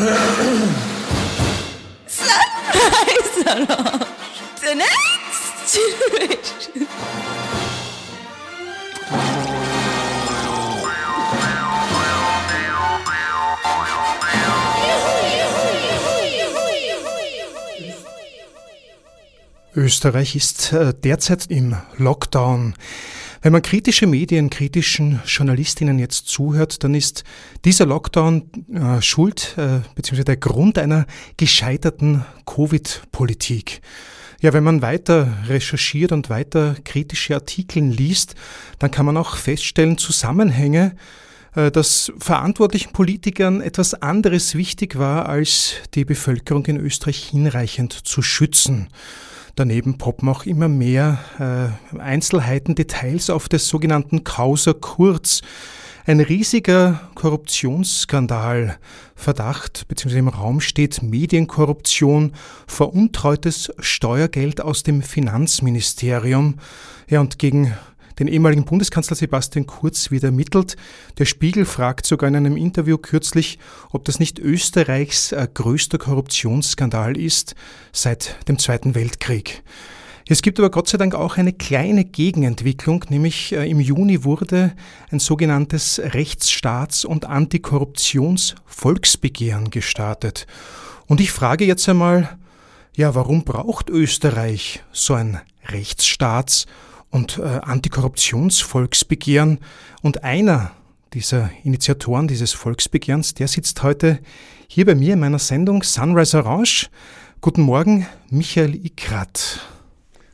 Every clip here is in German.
The next. Österreich ist äh, derzeit im Lockdown. Wenn man kritische Medien, kritischen Journalistinnen jetzt zuhört, dann ist dieser Lockdown äh, Schuld äh, bzw. der Grund einer gescheiterten Covid-Politik. Ja, wenn man weiter recherchiert und weiter kritische Artikel liest, dann kann man auch feststellen, Zusammenhänge, äh, dass verantwortlichen Politikern etwas anderes wichtig war, als die Bevölkerung in Österreich hinreichend zu schützen. Daneben poppen auch immer mehr äh, Einzelheiten, Details auf des sogenannten Causa Kurz. Ein riesiger Korruptionsskandal, Verdacht bzw. im Raum steht Medienkorruption, veruntreutes Steuergeld aus dem Finanzministerium. Ja, und gegen den ehemaligen Bundeskanzler Sebastian Kurz wieder ermittelt. Der Spiegel fragt sogar in einem Interview kürzlich, ob das nicht Österreichs äh, größter Korruptionsskandal ist seit dem Zweiten Weltkrieg. Es gibt aber Gott sei Dank auch eine kleine Gegenentwicklung, nämlich äh, im Juni wurde ein sogenanntes Rechtsstaats- und Antikorruptionsvolksbegehren gestartet. Und ich frage jetzt einmal, ja, warum braucht Österreich so ein Rechtsstaats- und äh, Antikorruptionsvolksbegehren. Und einer dieser Initiatoren dieses Volksbegehrens, der sitzt heute hier bei mir in meiner Sendung Sunrise Orange. Guten Morgen, Michael Ikrat.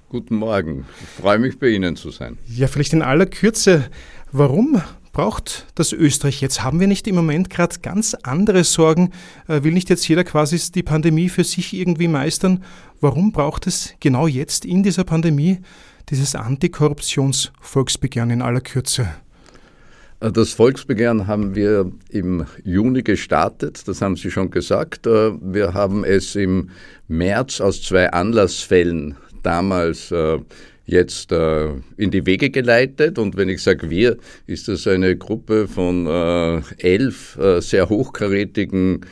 Guten Morgen, ich freue mich bei Ihnen zu sein. Ja, vielleicht in aller Kürze, warum braucht das Österreich jetzt? Haben wir nicht im Moment gerade ganz andere Sorgen? Äh, will nicht jetzt jeder quasi die Pandemie für sich irgendwie meistern? Warum braucht es genau jetzt in dieser Pandemie dieses Antikorruptionsvolksbegehren in aller Kürze? Das Volksbegehren haben wir im Juni gestartet, das haben Sie schon gesagt. Äh, wir haben es im März aus zwei Anlassfällen damals äh, jetzt äh, in die Wege geleitet. Und wenn ich sage wir, ist das eine Gruppe von elf sehr hochkarätigen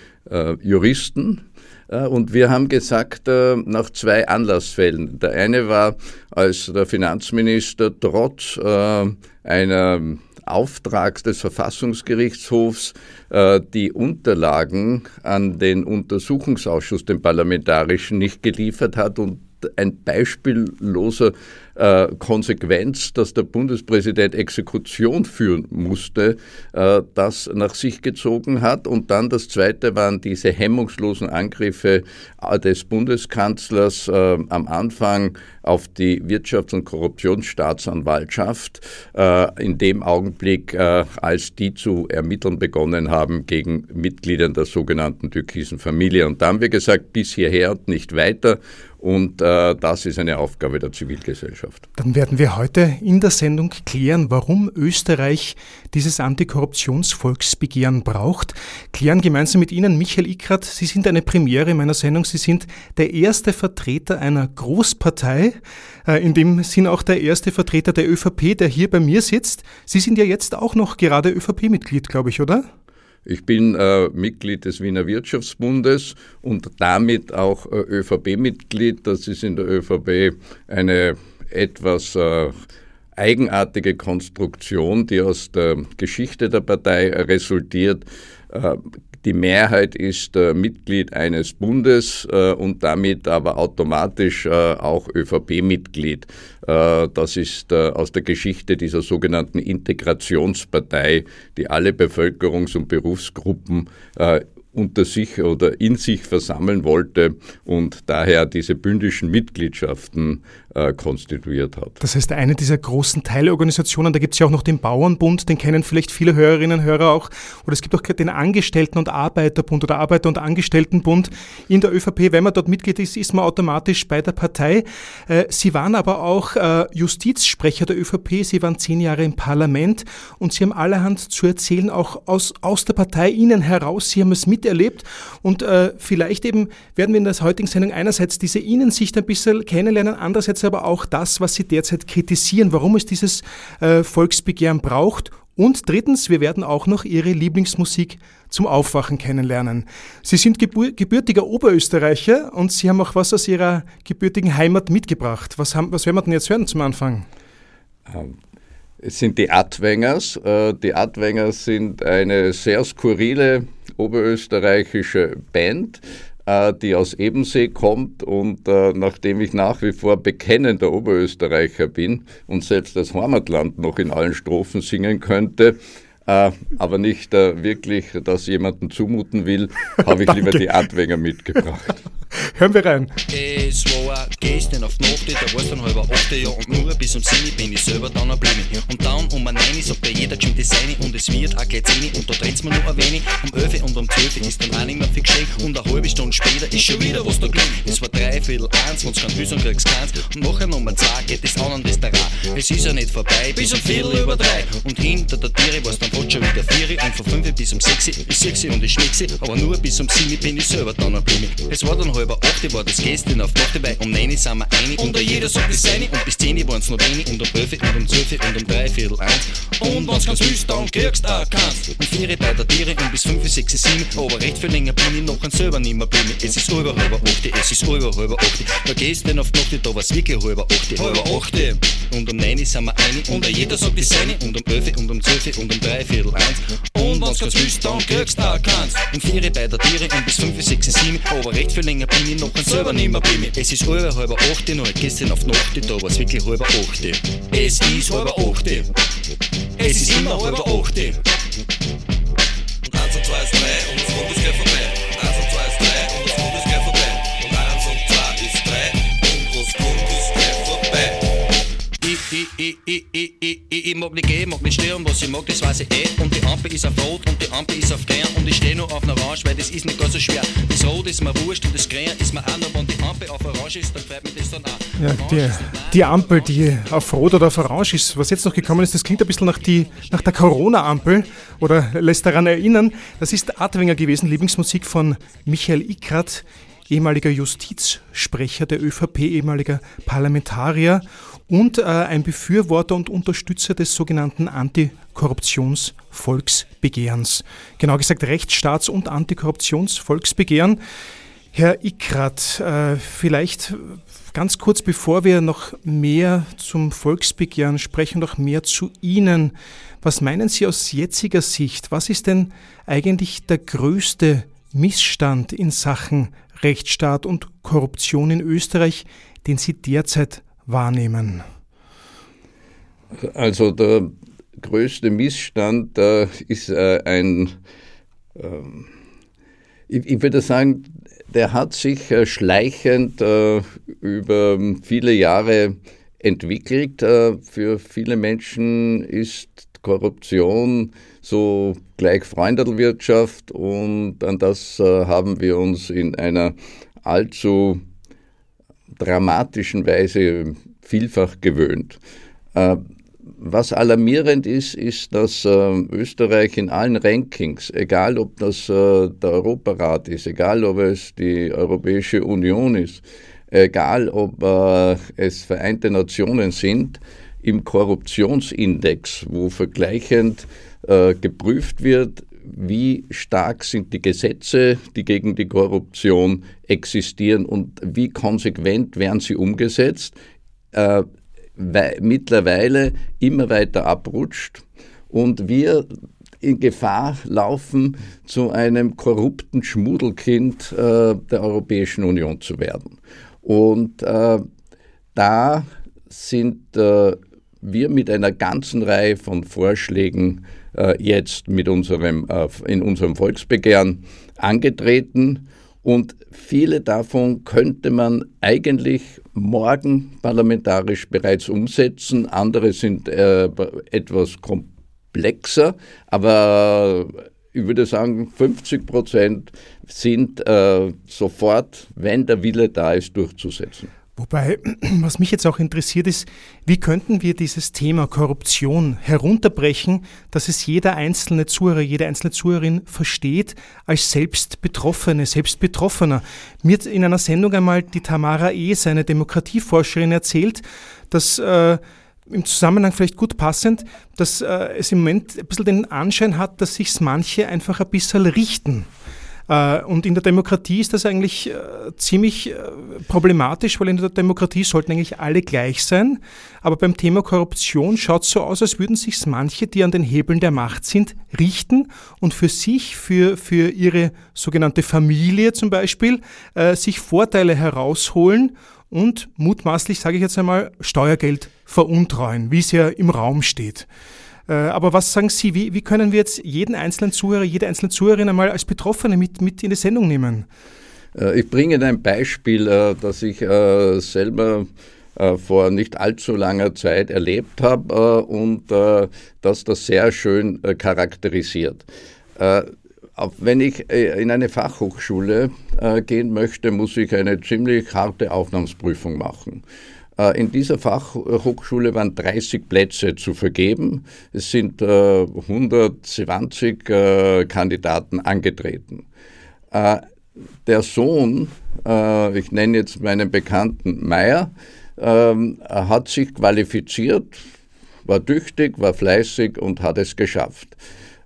Juristen, und wir haben gesagt, äh, nach zwei Anlassfällen. Der eine war, als der Finanzminister trotz äh, einer Auftrag des Verfassungsgerichtshofs äh, die Unterlagen an den Untersuchungsausschuss, den parlamentarischen, nicht geliefert hat und ein beispielloser äh, Konsequenz, dass der Bundespräsident Exekution führen musste, äh, das nach sich gezogen hat. Und dann das Zweite waren diese hemmungslosen Angriffe äh, des Bundeskanzlers äh, am Anfang auf die Wirtschafts- und Korruptionsstaatsanwaltschaft äh, in dem Augenblick, äh, als die zu ermitteln begonnen haben gegen Mitglieder der sogenannten türkisen Familie. Und da haben wir gesagt, bis hierher und nicht weiter. Und das ist eine Aufgabe der Zivilgesellschaft. Dann werden wir heute in der Sendung klären, warum Österreich dieses Antikorruptionsvolksbegehren braucht. Klären gemeinsam mit Ihnen, Michael Ikrat, Sie sind eine Premiere in meiner Sendung. Sie sind der erste Vertreter einer Großpartei, äh, in dem Sinn auch der erste Vertreter der ÖVP, der hier bei mir sitzt. Sie sind ja jetzt auch noch gerade ÖVP-Mitglied, glaube ich, oder? Ich bin äh, Mitglied des Wiener Wirtschaftsbundes und damit auch äh, ÖVP-Mitglied. Das ist in der ÖVP eine etwas äh, eigenartige Konstruktion, die aus der Geschichte der Partei resultiert. Äh, die Mehrheit ist äh, Mitglied eines Bundes und damit aber automatisch auch ÖVP-Mitglied. Das ist aus der Geschichte dieser sogenannten Integrationspartei, die alle Bevölkerungs- und Berufsgruppen unter sich oder in sich versammeln wollte und daher diese bündischen Mitgliedschaften äh, konstituiert hat. Das heißt, eine dieser großen Teilorganisationen, da gibt es ja auch noch den Bauernbund, den kennen vielleicht viele Hörerinnen und Hörer auch, oder es gibt auch den Angestellten- und Arbeiterbund oder Arbeiter- und Angestelltenbund in der ÖVP. Wenn man dort Mitglied ist, ist man automatisch bei der Partei. Äh, Sie waren aber auch äh, Justizsprecher der ÖVP, Sie waren zehn Jahre im Parlament und Sie haben allerhand zu erzählen, auch aus, aus der Partei Ihnen heraus. Sie haben es miterlebt und vielleicht eben werden wir in der heutigen Sendung einerseits diese Innensicht ein bisschen kennenlernen, andererseits aber auch das, was Sie derzeit kritisieren, warum es dieses äh, Volksbegehren braucht Und drittens, wir werden auch noch Ihre Lieblingsmusik zum Aufwachen kennenlernen. Sie sind gebürtiger Oberösterreicher und Sie haben auch was aus Ihrer gebürtigen Heimat mitgebracht. Was, haben, was werden wir denn jetzt hören zum Anfang? Ähm, es sind die Adwängers. Äh, die Adwängers sind eine sehr skurrile oberösterreichische Band, die aus Ebensee kommt und äh, nachdem ich nach wie vor bekennender Oberösterreicher bin und selbst das Heimatland noch in allen Strophen singen könnte, äh, aber nicht äh, wirklich das jemandem zumuten will, habe ich lieber die Adwänger mitgebracht. Hören wir rein. Es war gestern auf die Nacht, da war's dann halber achte Jahr und nur bis um 7 bin ich selber dann geblieben. Und dann um ein 9 sagt ja jeder das seine und es wird auch gleich 10 und da dreht's mir nur ein wenig. Um 11 und um 12 ist dann auch nicht mehr viel geschehen und eine halbe Stunde später ist schon wieder was da gelegen. Es war drei Viertel eins, wenn's kein Hüs und kriegst keins und nachher Nummer 2 geht es an ein Restaurant. Es ist ja nicht vorbei, bis um Viertel über drei und hinter der Tiere war's dann fast schon wieder 4 und von 5 bis um 6 ist 6 und ich schnick aber nur bis um 7 bin ich selber dann geblieben. Es war dann halber 8 war das gestern auf Nacht dabei, um 9 sind wir einig und jeder sagt das seine und bis 10 waren's noch wenig und um 11 und um 12 und um 3 Viertel 1 und wenn's ganz willst, dann kriegst du auch keins. Und 4 bei der Tiere und bis 5, 6, 7, aber recht viel länger bin ich noch ein selber nimmer blieben. Es ist über halber 8, es ist über halber 8. Da gestern auf Nacht, da war's wirklich halber 8. Halber 8 und um 9 sind wir einig und jeder sagt das seine und um 11 und um 12 und um 3 Viertel 1 und wenn's ganz willst, dann kriegst du auch keins. Und 4 bei der Tiere und bis 5, 6, 7, aber recht viel länger bin ich noch ein selber nimmer blieben. Es ist halber halber 8, noch gestern auf Nacht, da war's wirklich halber 8. Es ist halber 8. Es ist immer halber 8. Und 1 und 2 ist 3 und das Rund ist gleich vorbei. Ich, ich, ich, ich, ich, ich, ich, ich mag nicht gehen, mag nicht stehen, was ich mag, das weiß ich eh. Und die Ampel ist auf Rot und die Ampel ist auf Grün und ich stehe nur auf einer Orange, weil das ist nicht ganz so schwer. Das Rot ist mir wurscht und das Grün ist mir auch noch, wenn die Ampel auf Orange ist, dann freut mich das dann auch. Ja, die, die Ampel, die auf Rot oder auf Orange ist, was jetzt noch gekommen ist, das klingt ein bisschen nach, die, nach der Corona-Ampel oder lässt daran erinnern. Das ist Adwenger gewesen, Lieblingsmusik von Michael Ickrat, ehemaliger Justizsprecher der ÖVP, ehemaliger Parlamentarier und äh, ein Befürworter und Unterstützer des sogenannten Antikorruptionsvolksbegehrens. Genau gesagt Rechtsstaats- und Antikorruptionsvolksbegehren. Herr Ickrat, äh, vielleicht ganz kurz, bevor wir noch mehr zum Volksbegehren sprechen, noch mehr zu Ihnen. Was meinen Sie aus jetziger Sicht? Was ist denn eigentlich der größte Missstand in Sachen Rechtsstaat und Korruption in Österreich, den Sie derzeit wahrnehmen? Also der größte Missstand äh, ist äh, ein, äh, ich, ich, würde sagen, der hat sich äh, schleichend äh, über viele Jahre entwickelt. Äh, für viele Menschen ist Korruption so gleich Freundelwirtschaft und an das haben wir uns in einer allzu dramatischen Weise vielfach gewöhnt. Was alarmierend ist, ist, dass äh, Österreich in allen Rankings, egal ob das äh, der Europarat ist, egal ob es die Europäische Union ist, egal ob äh, es Vereinte Nationen sind, im Korruptionsindex, wo vergleichend äh, geprüft wird, wie stark sind die Gesetze, die gegen die Korruption existieren und wie konsequent werden sie umgesetzt, äh, mittlerweile immer weiter abrutscht und wir in Gefahr laufen, zu einem korrupten Schmuddelkind äh, der Europäischen Union zu werden. Und äh, da sind äh, wir mit einer ganzen Reihe von Vorschlägen jetzt mit unserem, äh, in unserem Volksbegehren angetreten und viele davon könnte man eigentlich morgen parlamentarisch bereits umsetzen. Andere sind äh, etwas komplexer, aber ich würde sagen, 50 Prozent sind äh, sofort, wenn der Wille da ist, durchzusetzen. Wobei, was mich jetzt auch interessiert ist, wie könnten wir dieses Thema Korruption herunterbrechen, dass es jeder einzelne Zuhörer, jede einzelne Zuhörerin versteht als selbst Betroffene, selbst Betroffener. Mir hat in einer Sendung einmal die Tamara E., seine Demokratieforscherin, erzählt, dass äh, im Zusammenhang vielleicht gut passend, dass äh, es im Moment ein bisschen den Anschein hat, dass sich manche einfach ein bisschen richten. Äh, und in der Demokratie ist das eigentlich äh, ziemlich äh, problematisch, weil in der Demokratie sollten eigentlich alle gleich sein. Aber beim Thema Korruption schaut es so aus, als würden sich manche, die an den Hebeln der Macht sind, richten und für sich, für, für ihre sogenannte Familie zum Beispiel, sich Vorteile herausholen und mutmaßlich, sage ich jetzt einmal, Steuergeld veruntreuen, wie es ja im Raum steht. Äh, aber was sagen Sie, wie, wie können wir jetzt jeden einzelnen Zuhörer, jede einzelne Zuhörerin einmal als Betroffene mit, mit in die Sendung nehmen? Äh, ich bringe ein Beispiel, äh, das ich selber vor nicht allzu langer Zeit erlebt habe und das das sehr schön charakterisiert. Wenn ich in eine Fachhochschule gehen möchte, muss ich eine ziemlich harte Aufnahmsprüfung machen. Äh, in dieser Fachhochschule waren 30 Plätze zu vergeben. Es sind 120 äh, äh, Kandidaten angetreten. Der Sohn, ich nenne jetzt meinen Bekannten Meier, ähm, hat sich qualifiziert, war tüchtig, war fleißig und hat es geschafft.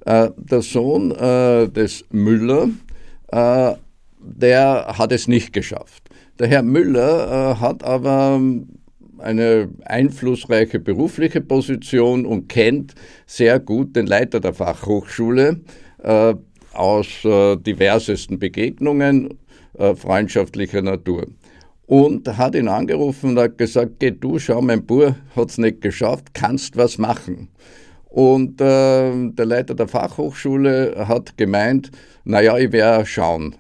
Der Sohn des Müller, der hat es nicht geschafft. Der Herr Müller hat aber eine einflussreiche berufliche Position und kennt sehr gut den Leiter der Fachhochschule äh, aus äh, diversesten Begegnungen äh, freundschaftlicher Natur. Und hat ihn angerufen und hat gesagt, geh du, schau, mein hat es nicht geschafft, kannst was machen. Und äh, der Leiter der Fachhochschule hat gemeint, naja, ich werde schauen.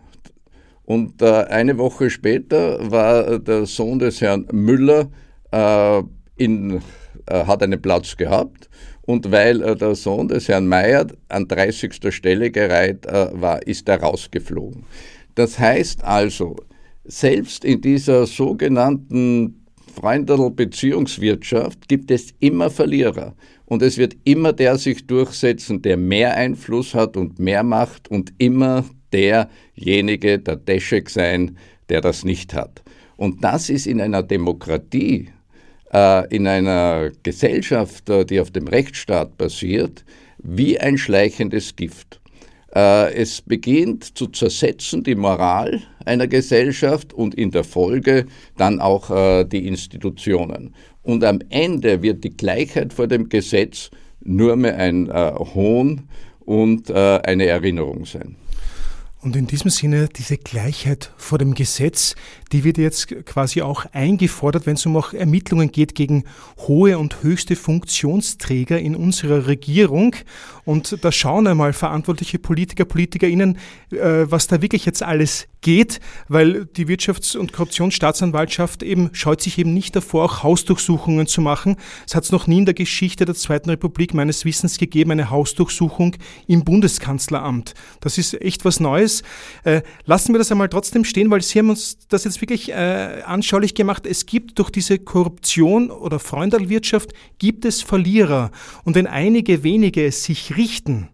Und äh, eine Woche später war der Sohn des Herrn Müller äh, in, äh, hat einen Platz gehabt. Und weil äh, der Sohn des Herrn Mayer an 30. Stelle gereiht äh, war, ist er rausgeflogen. Das heißt also, selbst in dieser sogenannten Freundel-Beziehungswirtschaft gibt es immer Verlierer. Und es wird immer der sich durchsetzen, der mehr Einfluss hat und mehr Macht und immer derjenige, der Deschek sein, der das nicht hat. Und das ist in einer Demokratie in einer Gesellschaft, äh, die auf dem Rechtsstaat basiert, wie ein schleichendes Gift. Äh, es beginnt zu zersetzen die Moral einer Gesellschaft und in der Folge dann auch die Institutionen. Und am Ende wird die Gleichheit vor dem Gesetz nur mehr ein Hohn und eine Erinnerung sein. Und in diesem Sinne, diese Gleichheit vor dem Gesetz, die wird jetzt quasi auch eingefordert, wenn es um auch Ermittlungen geht gegen hohe und höchste Funktionsträger in unserer Regierung. Und da schauen einmal verantwortliche Politiker, PolitikerInnen, äh, was da wirklich jetzt alles geht, weil die Wirtschafts- und Korruptionsstaatsanwaltschaft eben scheut sich eben nicht davor, auch Hausdurchsuchungen zu machen. Es hat es noch nie in der Geschichte der Zweiten Republik meines Wissens gegeben, eine Hausdurchsuchung im Bundeskanzleramt. Das ist echt was Neues. Äh, lassen wir das einmal trotzdem stehen, weil Sie haben uns das jetzt wirklich äh, anschaulich gemacht. Es gibt durch diese Korruption oder Freundelwirtschaft gibt es Verlierer. Und wenn einige wenige sich richten,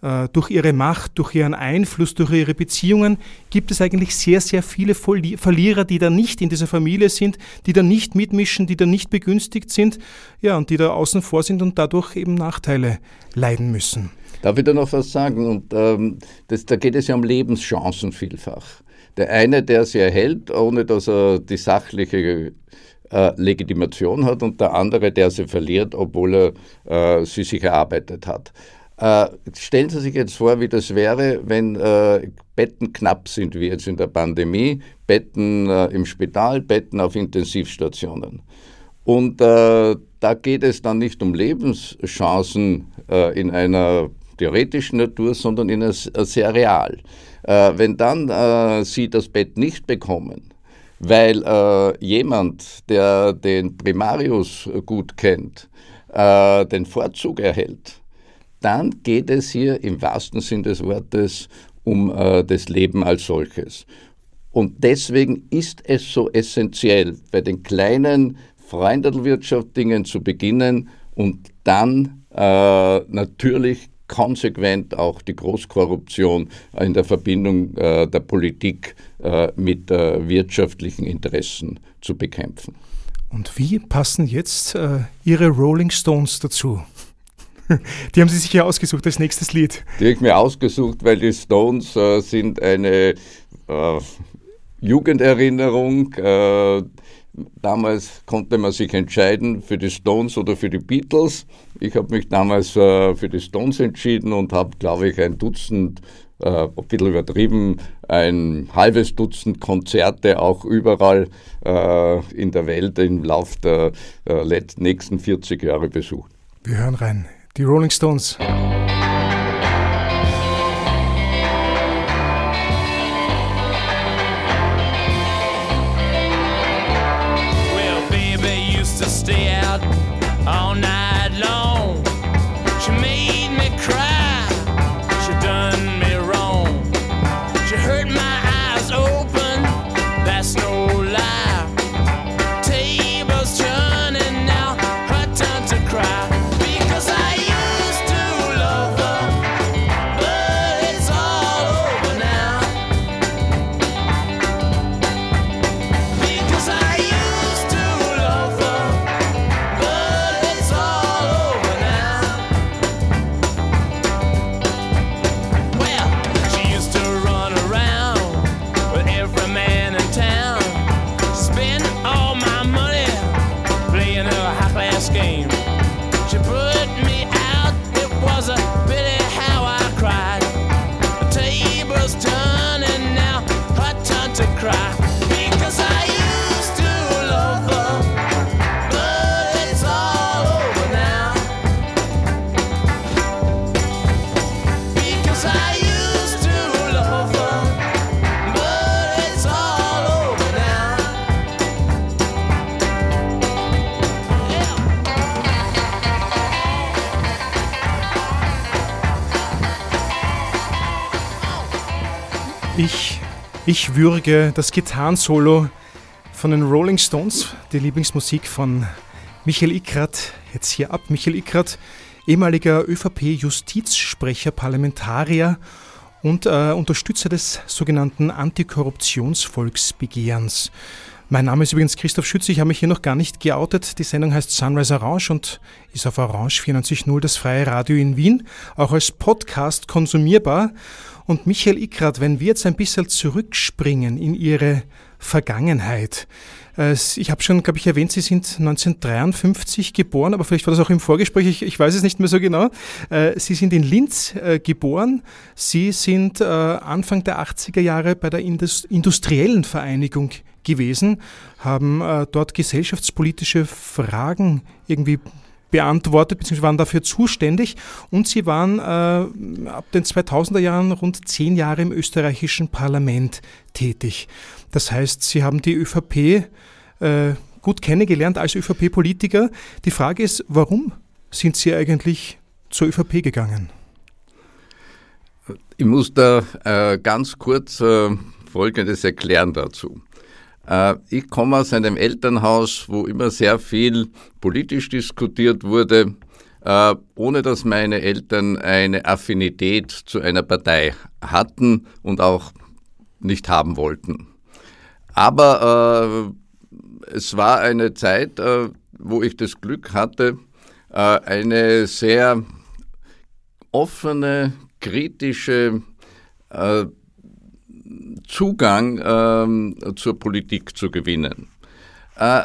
äh, durch ihre Macht, durch ihren Einfluss, durch ihre Beziehungen gibt es eigentlich sehr, sehr viele Verlierer, die da nicht in dieser Familie sind, die da nicht mitmischen, die da nicht begünstigt sind, ja, und die da außen vor sind und dadurch eben Nachteile leiden müssen. Darf ich da noch was sagen? Und ähm, das, da geht es ja um Lebenschancen vielfach. Der eine, der sie erhält, ohne dass er die sachliche äh, Legitimation hat, und der andere, der sie verliert, obwohl er äh, sie sich erarbeitet hat. Äh, stellen Sie sich jetzt vor, wie das wäre, wenn äh, Betten knapp sind, wie jetzt in der Pandemie, Betten äh, im Spital, Betten auf Intensivstationen. Und äh, da geht es dann nicht um Lebenschancen äh, in einer theoretischen Natur, sondern in einer äh, sehr real. Wenn dann Sie das Bett nicht bekommen, weil jemand, der den Primarius gut kennt, den Vorzug erhält, dann geht es hier im wahrsten Sinn des Wortes um äh, das Leben als solches. Und deswegen ist es so essentiell, bei den kleinen Freundelwirtschaft-Dingen zu beginnen und dann äh, natürlich konsequent auch die Großkorruption in der Verbindung äh, der Politik äh, mit äh, wirtschaftlichen Interessen zu bekämpfen. Und wie passen jetzt äh, Ihre Rolling Stones dazu? Die haben Sie sich ja ausgesucht als nächstes Lied. Die habe ich mir ausgesucht, weil die Stones äh, sind eine äh, Jugenderinnerung. Damals konnte man sich entscheiden für die Stones oder für die Beatles. Ich habe mich damals äh, für die Stones entschieden und habe, glaube ich, ein Dutzend äh, ein bisschen übertrieben, ein halbes Dutzend Konzerte auch überall äh, in der Welt im Laufe der äh, nächsten 40 Jahre besucht. Wir hören rein. Die Rolling Stones. Ich würge das Gitarrensolo von den Rolling Stones, die Lieblingsmusik von Michael Ickrat, jetzt hier ab. Michael Ickrat, ehemaliger ÖVP-Justizsprecher, Parlamentarier und äh, Unterstützer des sogenannten Antikorruptionsvolksbegehrens. Mein Name ist übrigens Christoph Schütz, ich habe mich hier noch gar nicht geoutet. Die Sendung heißt Sunrise Orange und ist auf Orange 94.0, das freie Radio in Wien, auch als Podcast konsumierbar. Und Michael Ickrat, wenn wir jetzt ein bisschen zurückspringen in Ihre Vergangenheit. Äh, ich habe schon, glaube ich, erwähnt, Sie sind 1953 geboren, aber vielleicht war das auch im Vorgespräch, ich, ich weiß es nicht mehr so genau. Äh, Sie sind in Linz äh, geboren. Sie sind Anfang der 80er Jahre bei der Industriellen Vereinigung gewesen, haben dort gesellschaftspolitische Fragen irgendwie beantwortet bzw. waren dafür zuständig und sie waren äh, ab den 2000er Jahren rund zehn Jahre im österreichischen Parlament tätig. Das heißt, sie haben die ÖVP äh, gut kennengelernt als ÖVP-Politiker. Die Frage ist, warum sind Sie eigentlich zur ÖVP gegangen? Ich muss da äh, ganz kurz äh, Folgendes erklären dazu. Äh, ich komme aus einem Elternhaus, wo immer sehr viel politisch diskutiert wurde, äh, ohne dass meine Eltern eine Affinität zu einer Partei hatten und auch nicht haben wollten. Aber äh, es war eine Zeit, wo ich das Glück hatte, eine sehr offene, kritische Zugang ähm, zur Politik zu gewinnen. Äh,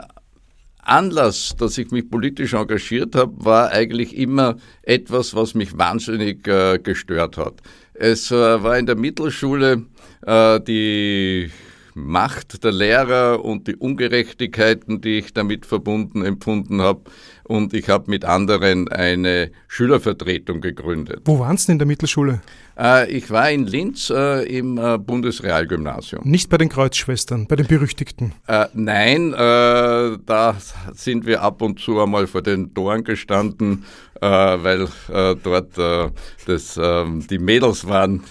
Anlass, dass ich mich politisch engagiert habe, war eigentlich immer etwas, was mich wahnsinnig äh, gestört hat. Es äh, war in der Mittelschule äh, die Macht der Lehrer und die Ungerechtigkeiten, die ich damit verbunden empfunden habe. Und ich habe mit anderen eine Schülervertretung gegründet. Wo waren Sie denn in der Mittelschule? Äh, ich war in Linz äh, im äh, Bundesrealgymnasium. Nicht bei den Kreuzschwestern, bei den Berüchtigten? Äh, nein, äh, da sind wir ab und zu einmal vor den Toren gestanden, äh, weil dort das, ähm, die Mädels waren,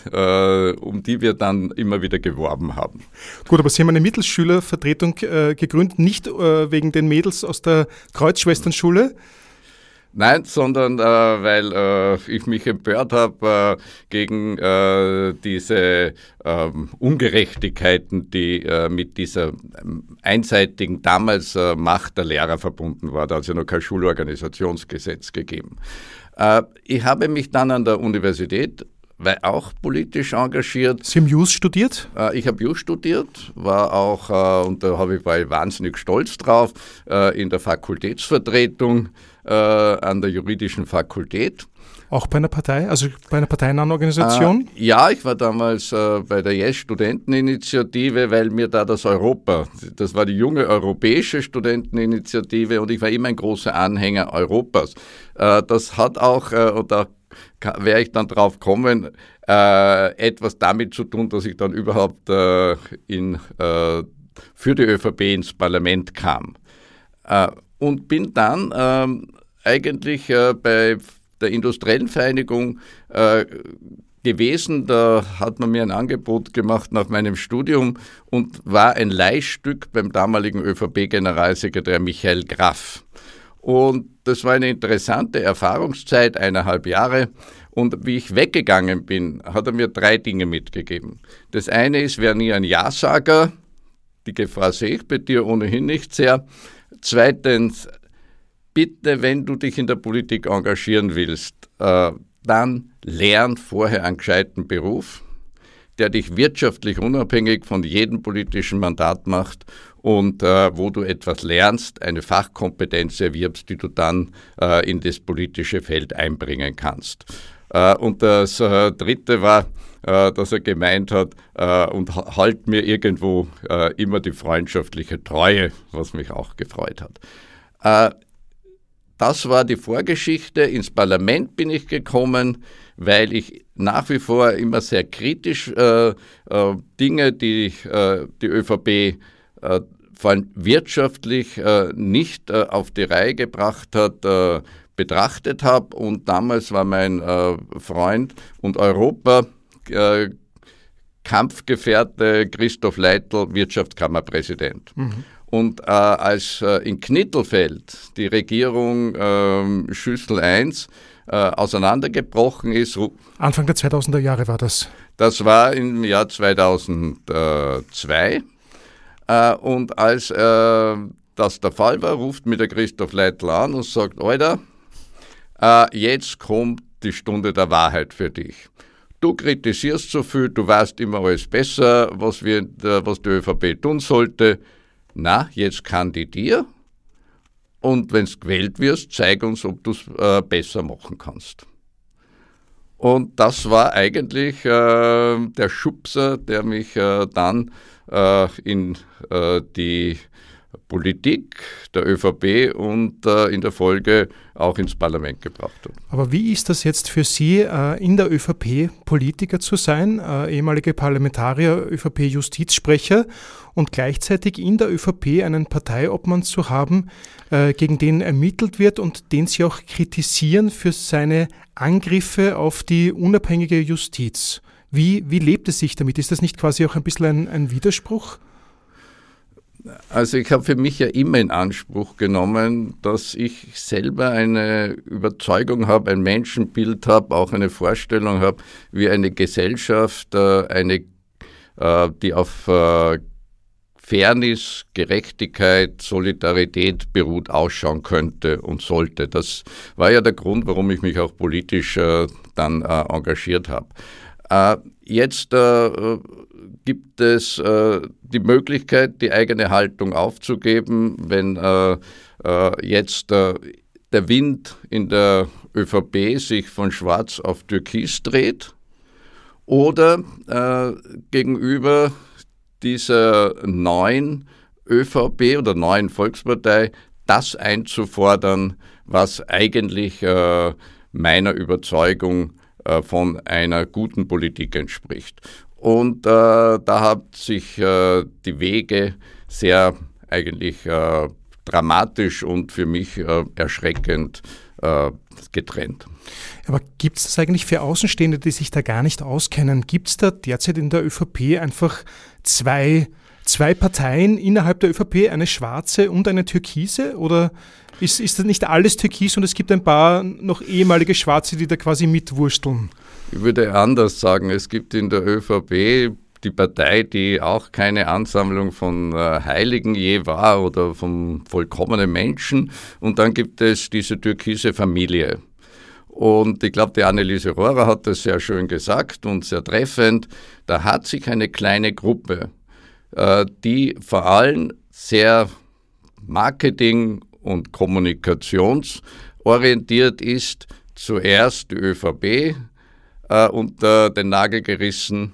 um die wir dann immer wieder geworben haben. Gut, aber Sie haben eine Mittelschülervertretung gegründet, nicht wegen den Mädels aus der Kreuzschwesternschule, Nein, sondern äh, weil äh, ich mich empört habe äh, gegen äh, diese ähm, Ungerechtigkeiten, die äh, mit dieser ähm, einseitigen damals äh, Macht der Lehrer verbunden war. Da hat es ja noch kein Schulorganisationsgesetz gegeben. ich habe mich dann an der Universität weil auch politisch engagiert. Sie haben Jus studiert? Äh, ich habe Jus studiert, war auch, äh, und da habe ich, war ich wahnsinnig stolz drauf, äh, in der Fakultätsvertretung an der juridischen Fakultät. Auch bei einer Partei, also bei einer parteinahen Organisation? Äh, ja, ich war damals äh, bei der Yes Studenteninitiative, weil mir da das Europa, das war die junge europäische Studenteninitiative und ich war immer ein großer Anhänger Europas. Äh, das hat auch, und da werde ich dann drauf kommen, äh, etwas damit zu tun, dass ich dann überhaupt äh, in, äh, für die ÖVP ins Parlament kam. Äh, und bin dann ähm, eigentlich äh, bei der industriellen Vereinigung äh, gewesen. Da hat man mir ein Angebot gemacht nach meinem Studium und war ein Leihstück beim damaligen ÖVP-Generalsekretär Michael Graff. Und das war eine interessante Erfahrungszeit, eineinhalb Jahre. Und wie ich weggegangen bin, hat er mir drei Dinge mitgegeben. Das eine ist, wer nie ein Ja-Sager, die Gefahr sehe ich bei dir ohnehin nicht sehr. Zweitens, bitte, wenn du dich in der Politik engagieren willst, äh, dann lern vorher einen gescheiten Beruf, der dich wirtschaftlich unabhängig von jedem politischen Mandat macht und äh, wo du etwas lernst, eine Fachkompetenz erwirbst, die du dann äh, in das politische Feld einbringen kannst. Äh, und das äh, Dritte war, äh, dass er gemeint hat, äh, und halt mir irgendwo immer die freundschaftliche Treue, was mich auch gefreut hat. Das war die Vorgeschichte. Ins Parlament bin ich gekommen, weil ich nach wie vor immer sehr kritisch äh, äh, Dinge, die äh, die ÖVP vor allem wirtschaftlich äh, nicht äh, auf die Reihe gebracht hat, äh, betrachtet habe. Und damals war mein äh, Freund und Europa äh, Kampfgefährte Christoph Leitl Wirtschaftskammerpräsident. Mhm. Und äh, als in Knittelfeld die Regierung ähm, Schüssel I auseinandergebrochen ist. Anfang der 2000er Jahre war das. Das war im Jahr 2002. Äh, und als äh, das der Fall war, ruft mir der Christoph Leitl an und sagt, Alter, äh, jetzt kommt die Stunde der Wahrheit für dich. Du kritisierst so viel, du weißt immer alles besser, was, wir, was die ÖVP tun sollte. Na, jetzt kandidier und wenn du gewählt wirst, zeig uns, ob du es äh, besser machen kannst. Und das war eigentlich äh, der Schubser, der mich äh, dann äh, in äh, die Politik der ÖVP und äh, in der Folge auch ins Parlament gebracht hat. Aber wie ist das jetzt für Sie, äh, in der ÖVP Politiker zu sein, äh, ehemalige Parlamentarier, ÖVP-Justizsprecher und gleichzeitig in der ÖVP einen Parteiobmann zu haben, äh, gegen den ermittelt wird und den Sie auch kritisieren für seine Angriffe auf die unabhängige Justiz? Wie, wie lebt es sich damit? Ist das nicht quasi auch ein bisschen ein, ein Widerspruch? Also ich habe für mich ja immer in Anspruch genommen, dass ich selber eine Überzeugung habe, ein Menschenbild habe, auch eine Vorstellung habe, wie eine Gesellschaft, äh, eine, äh, die auf äh, Fairness, Gerechtigkeit, Solidarität beruht, ausschauen könnte und sollte. Das war ja der Grund, warum ich mich auch politisch dann engagiert habe. Jetzt gibt es äh, die Möglichkeit, die eigene Haltung aufzugeben, wenn jetzt der Wind in der ÖVP sich von schwarz auf türkis dreht oder gegenüber dieser neuen ÖVP oder neuen Volkspartei das einzufordern, was eigentlich meiner Überzeugung äh, von einer guten Politik entspricht. Und äh, da haben sich äh, die Wege sehr eigentlich äh, dramatisch und für mich äh, erschreckend äh, getrennt. Aber gibt es das eigentlich für Außenstehende, die sich da gar nicht auskennen? Gibt es da derzeit in der ÖVP einfach zwei zwei Parteien innerhalb der ÖVP, eine schwarze und eine türkise? Oder ist, ist das nicht alles türkis und es gibt ein paar noch ehemalige Schwarze, die da quasi mitwursteln? Ich würde anders sagen, es gibt in der ÖVP die Partei, die auch keine Ansammlung von äh, Heiligen je war oder von vollkommenen Menschen. Und dann gibt es diese türkise Familie. Und ich glaube, die Anneliese Rohrer hat das sehr schön gesagt und sehr treffend. Da hat sich eine kleine Gruppe, äh, die vor allem sehr Marketing- und kommunikationsorientiert ist, zuerst die ÖVP äh, unter den Nagel gerissen,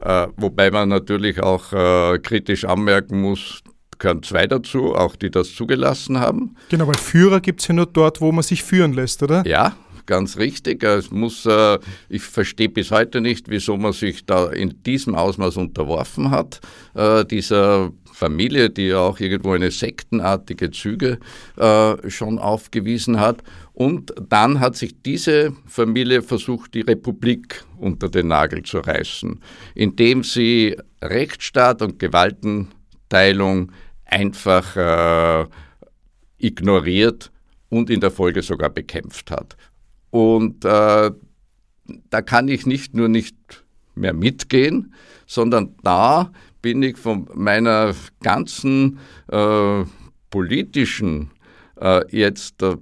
äh, wobei man natürlich auch äh, kritisch anmerken muss, gehören zwei dazu, auch die das zugelassen haben. Genau, weil Führer gibt es ja nur dort, wo man sich führen lässt, oder? Ja, ganz richtig. Es muss, äh, ich verstehe bis heute nicht, wieso man sich da in diesem Ausmaß unterworfen hat, äh, dieser Familie, die ja auch irgendwo eine sektenartige Züge äh, schon aufgewiesen hat. Und dann hat sich diese Familie versucht, die Republik unter den Nagel zu reißen, indem sie Rechtsstaat und Gewaltenteilung einfach äh, ignoriert und in der Folge sogar bekämpft hat. Und äh, da kann ich nicht nur nicht mehr mitgehen, sondern da bin ich von meiner ganzen äh, politischen äh, jetzt äh,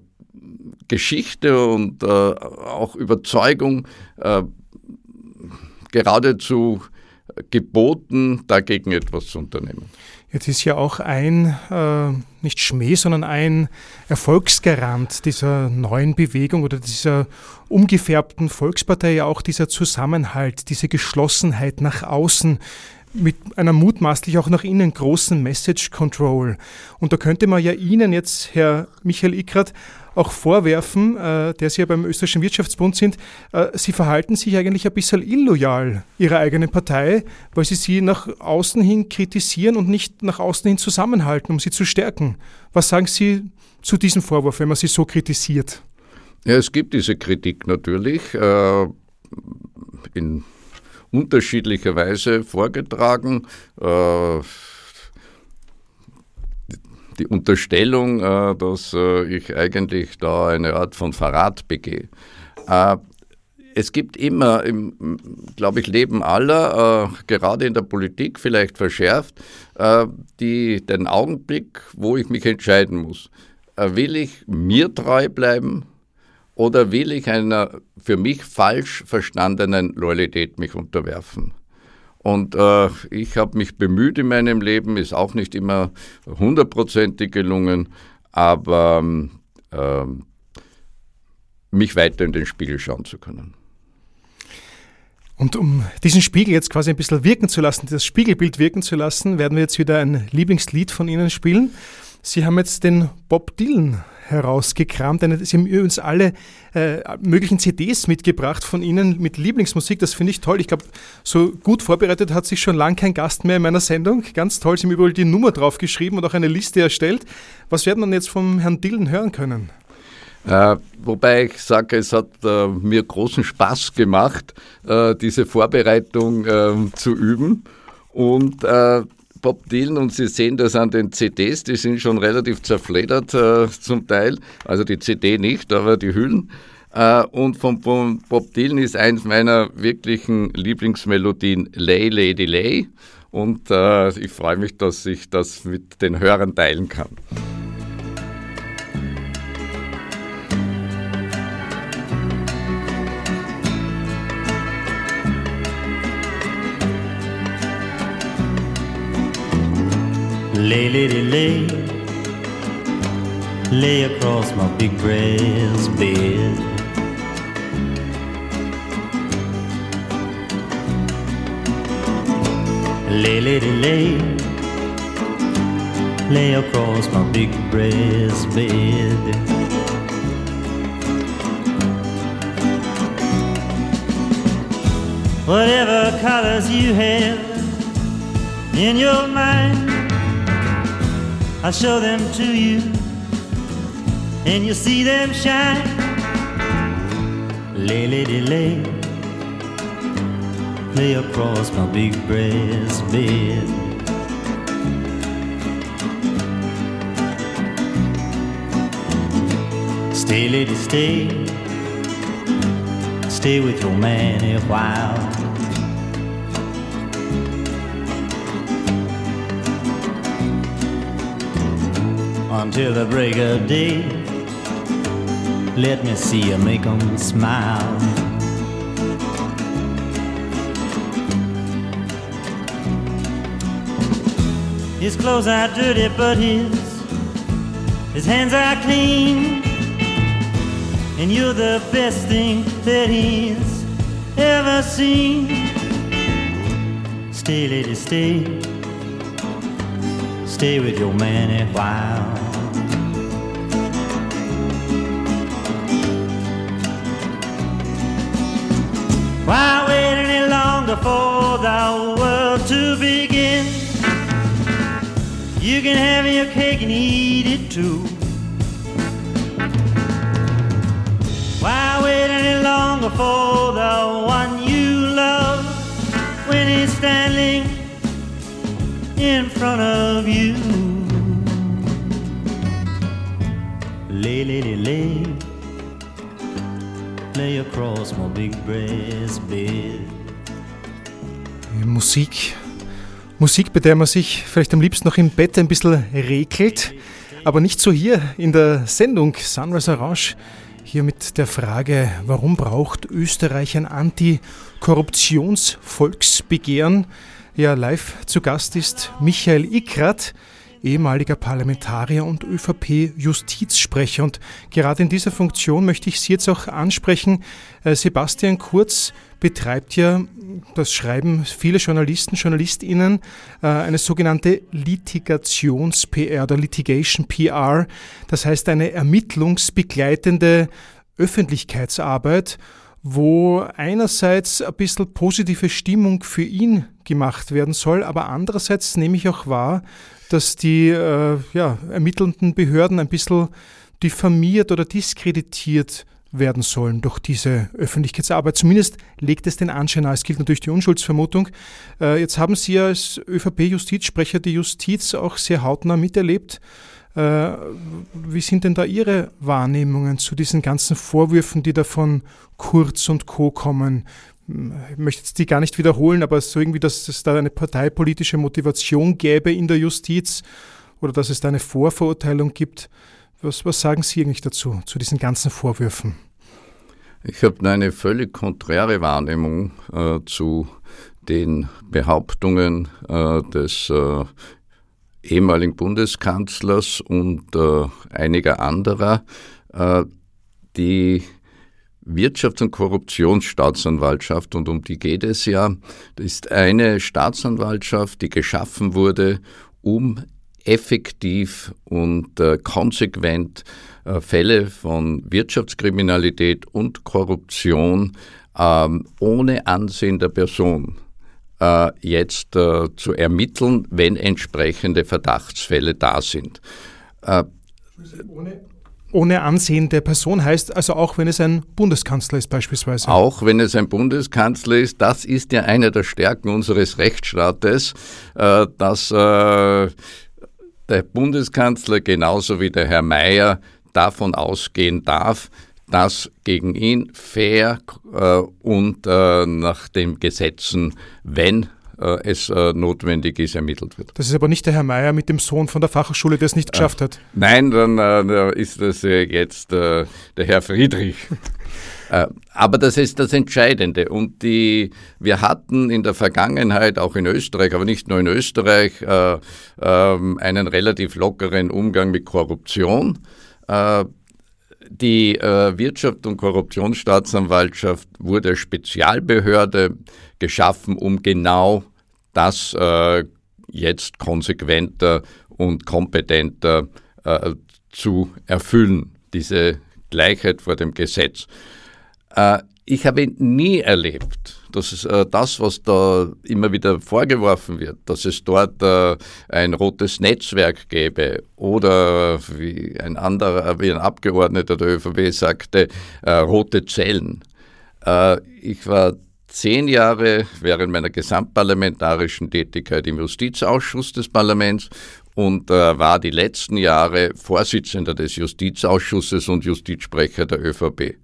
Geschichte und äh, auch Überzeugung äh, geradezu geboten, dagegen etwas zu unternehmen. Jetzt ist ja auch ein, äh, nicht Schmäh, sondern ein Erfolgsgarant dieser neuen Bewegung oder dieser umgefärbten Volkspartei ja auch dieser Zusammenhalt, diese Geschlossenheit nach außen mit einer mutmaßlich auch nach innen großen Message Control. Und da könnte man ja Ihnen jetzt, Herr Michael Ickrat, auch vorwerfen, äh, der Sie ja beim österreichischen Wirtschaftsbund sind, äh, Sie verhalten sich eigentlich ein bisschen illoyal Ihrer eigenen Partei, weil Sie sie nach außen hin kritisieren und nicht nach außen hin zusammenhalten, um sie zu stärken. Was sagen Sie zu diesem Vorwurf, wenn man sie so kritisiert? Ja, es gibt diese Kritik natürlich äh, in unterschiedlicher Weise vorgetragen. Äh, die Unterstellung, äh, dass äh, ich eigentlich da eine Art von Verrat begehe. Äh, es gibt immer, im, glaube ich, Leben aller, gerade in der Politik vielleicht verschärft, die, den Augenblick, wo ich mich entscheiden muss. will ich mir treu bleiben oder will ich einer für mich falsch verstandenen Loyalität mich unterwerfen? Und äh, ich habe mich bemüht in meinem Leben, ist auch nicht immer hundertprozentig gelungen, aber äh, mich weiter in den Spiegel schauen zu können. Und um diesen Spiegel jetzt quasi ein bisschen wirken zu lassen, das Spiegelbild wirken zu lassen, werden wir jetzt wieder ein Lieblingslied von Ihnen spielen. Sie haben jetzt den Bob Dylan herausgekramt. Sie haben übrigens alle äh, möglichen CDs mitgebracht von Ihnen mit Lieblingsmusik. Das finde ich toll. Ich glaube, so gut vorbereitet hat sich schon lange kein Gast mehr in meiner Sendung. Ganz toll. Sie haben überall die Nummer draufgeschrieben und auch eine Liste erstellt. Was werden wir jetzt vom Herrn Dillen hören können? Äh, wobei ich sage, es hat äh, mir großen Spaß gemacht, äh, diese Vorbereitung ähm, zu üben. Und äh, Bob Dylan und Sie sehen das an den CDs, die sind schon relativ zerfledert äh, zum Teil, also die CD nicht, aber die Hüllen. Äh, und von, von, Bob Dylan ist eins meiner wirklichen Lieblingsmelodien Lay Lady Lay und äh, ich freue mich, dass ich das mit den Hörern teilen kann. Lay, lady, lay, lay across my big brass bed. Lay, lady, lay, lay across my big brass bed. Whatever colors you have in your mind I'll show them to you, and you'll see them shine. Lay, lady, lay, lay across my big breast bed. Stay, lady, stay, stay with your man a while. Until the break of day. Let me see you make 'em smile. His clothes are dirty, but his his hands are clean. And you're the best thing that he's ever seen. Stay, lady, stay. Stay with your man a while. Why wait any longer for the world to begin? You can have your cake and eat it too. Why wait any longer for the one you love when he's standing in front of you? Lay, lay, lay, lay, lay across my big breast bed. Musik. Musik, bei der man sich vielleicht am liebsten noch im Bett ein bisschen regelt, aber nicht so hier in der Sendung Sunrise Orange. Hier mit der Frage, warum braucht Österreich ein Antikorruptionsvolksbegehren? Ja, live zu Gast ist Michael Ickrat, ehemaliger Parlamentarier und ÖVP-Justizsprecher. Und gerade in dieser Funktion möchte ich Sie jetzt auch ansprechen. Äh, Sebastian Kurz betreibt ja, das schreiben viele Journalisten, JournalistInnen, äh, eine sogenannte Litigations-PR oder Litigation-PR. Das heißt eine ermittlungsbegleitende Öffentlichkeitsarbeit, wo einerseits ein bisschen positive Stimmung für ihn gemacht werden soll, aber andererseits nehme ich auch wahr, dass die äh, ja, ermittelnden Behörden ein bisschen diffamiert oder diskreditiert werden sollen durch diese Öffentlichkeitsarbeit. Zumindest legt es den Anschein nahe. Es gilt natürlich die Unschuldsvermutung. Äh, jetzt haben Sie als ÖVP-Justizsprecher die Justiz auch sehr hautnah miterlebt. Äh, wie sind denn da Ihre Wahrnehmungen zu diesen ganzen Vorwürfen, die da von Kurz und Co. kommen? Ich möchte jetzt die gar nicht wiederholen, aber so irgendwie, dass es da eine parteipolitische Motivation gäbe in der Justiz oder dass es da eine Vorverurteilung gibt. Was, was sagen Sie eigentlich dazu, zu diesen ganzen Vorwürfen? Ich habe eine völlig konträre Wahrnehmung äh, zu den Behauptungen äh, des äh, ehemaligen Bundeskanzlers und äh, einiger anderer. Äh, die Wirtschafts- und Korruptionsstaatsanwaltschaft, und um die geht es ja, das ist eine Staatsanwaltschaft, die geschaffen wurde, um effektiv und äh, konsequent äh, Fälle von Wirtschaftskriminalität und Korruption ähm, ohne Ansehen der Person äh, jetzt äh, zu ermitteln, wenn entsprechende Verdachtsfälle da sind. Äh, ohne, ohne Ansehen der Person heißt also auch, wenn es ein Bundeskanzler ist beispielsweise. Auch wenn es ein Bundeskanzler ist, das ist ja eine der Stärken unseres Rechtsstaates, äh, dass äh, der Bundeskanzler genauso wie der Herr Mayer davon ausgehen darf, dass gegen ihn fair äh, und nach den Gesetzen, wenn es äh, notwendig ist, ermittelt wird. Das ist aber nicht der Herr Mayer mit dem Sohn von der Fachhochschule, der es nicht geschafft hat. Nein, dann äh, ist das jetzt äh, der Herr Friedrich. Äh, aber das ist das Entscheidende. Und die, wir hatten in der Vergangenheit, auch in Österreich, aber nicht nur in Österreich, äh, äh, einen relativ lockeren Umgang mit Korruption. Äh, die äh, Wirtschaft- und Korruptionsstaatsanwaltschaft wurde als Spezialbehörde geschaffen, um genau das äh, jetzt konsequenter und kompetenter zu erfüllen, diese Gleichheit vor dem Gesetz. Äh, ich habe nie erlebt, dass es, äh, das, was da immer wieder vorgeworfen wird, dass es dort äh, ein rotes Netzwerk gäbe oder wie ein anderer, wie ein Abgeordneter der ÖVP sagte, äh, rote Zellen. Äh, ich war zehn Jahre während meiner gesamtparlamentarischen Tätigkeit im Justizausschuss des Parlaments und äh, war die letzten Jahre Vorsitzender des Justizausschusses und Justizsprecher der ÖVP.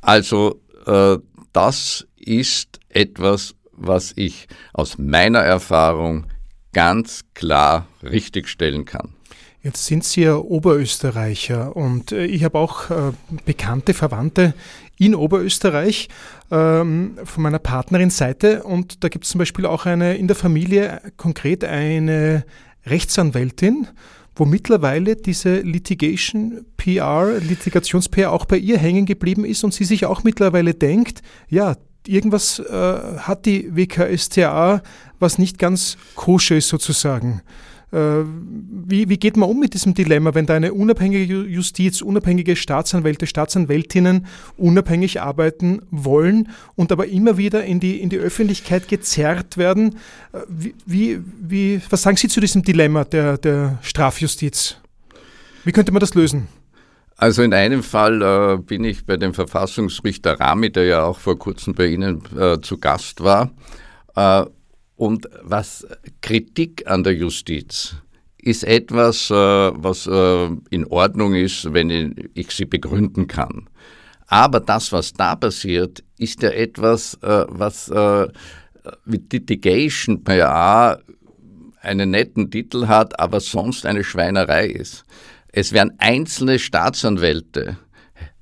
Also äh, das ist etwas, was ich aus meiner Erfahrung ganz klar richtigstellen kann. Jetzt sind Sie ja Oberösterreicher und äh, ich habe auch äh, bekannte Verwandte in Oberösterreich ähm, von meiner Partnerin Seite und da gibt es zum Beispiel auch eine in der Familie konkret eine Rechtsanwältin, wo mittlerweile diese Litigation PR, Litigations-PR auch bei ihr hängen geblieben ist und sie sich auch mittlerweile denkt, ja, irgendwas äh, hat die WKStA, was nicht ganz koscher ist sozusagen. Äh, wie, wie geht man um mit diesem Dilemma, wenn da eine unabhängige Justiz, unabhängige Staatsanwälte, Staatsanwältinnen unabhängig arbeiten wollen und aber immer wieder in die, in die Öffentlichkeit gezerrt werden? Äh, wie, wie, was sagen Sie zu diesem Dilemma der, der Strafjustiz? Wie könnte man das lösen? Also in einem Fall äh, bin ich bei dem Verfassungsrichter Rami, der ja auch vor kurzem bei Ihnen äh, zu Gast war. Äh, und was Kritik an der Justiz ist etwas, äh, was äh, in Ordnung ist, wenn ich sie begründen kann. Aber das, was da passiert, ist ja etwas, äh, was mit Litigation A einen netten Titel hat, aber sonst eine Schweinerei ist. Es werden einzelne Staatsanwälte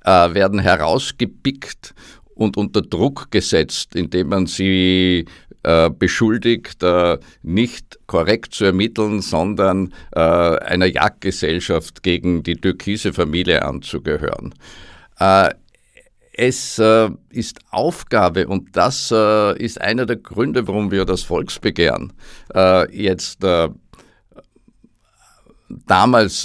werden herausgepickt und unter Druck gesetzt, indem man sie äh, beschuldigt, äh, nicht korrekt zu ermitteln, sondern äh, einer Jagdgesellschaft gegen die türkise Familie anzugehören. Äh, es äh, ist Aufgabe, und das ist einer der Gründe, warum wir das Volksbegehren jetzt damals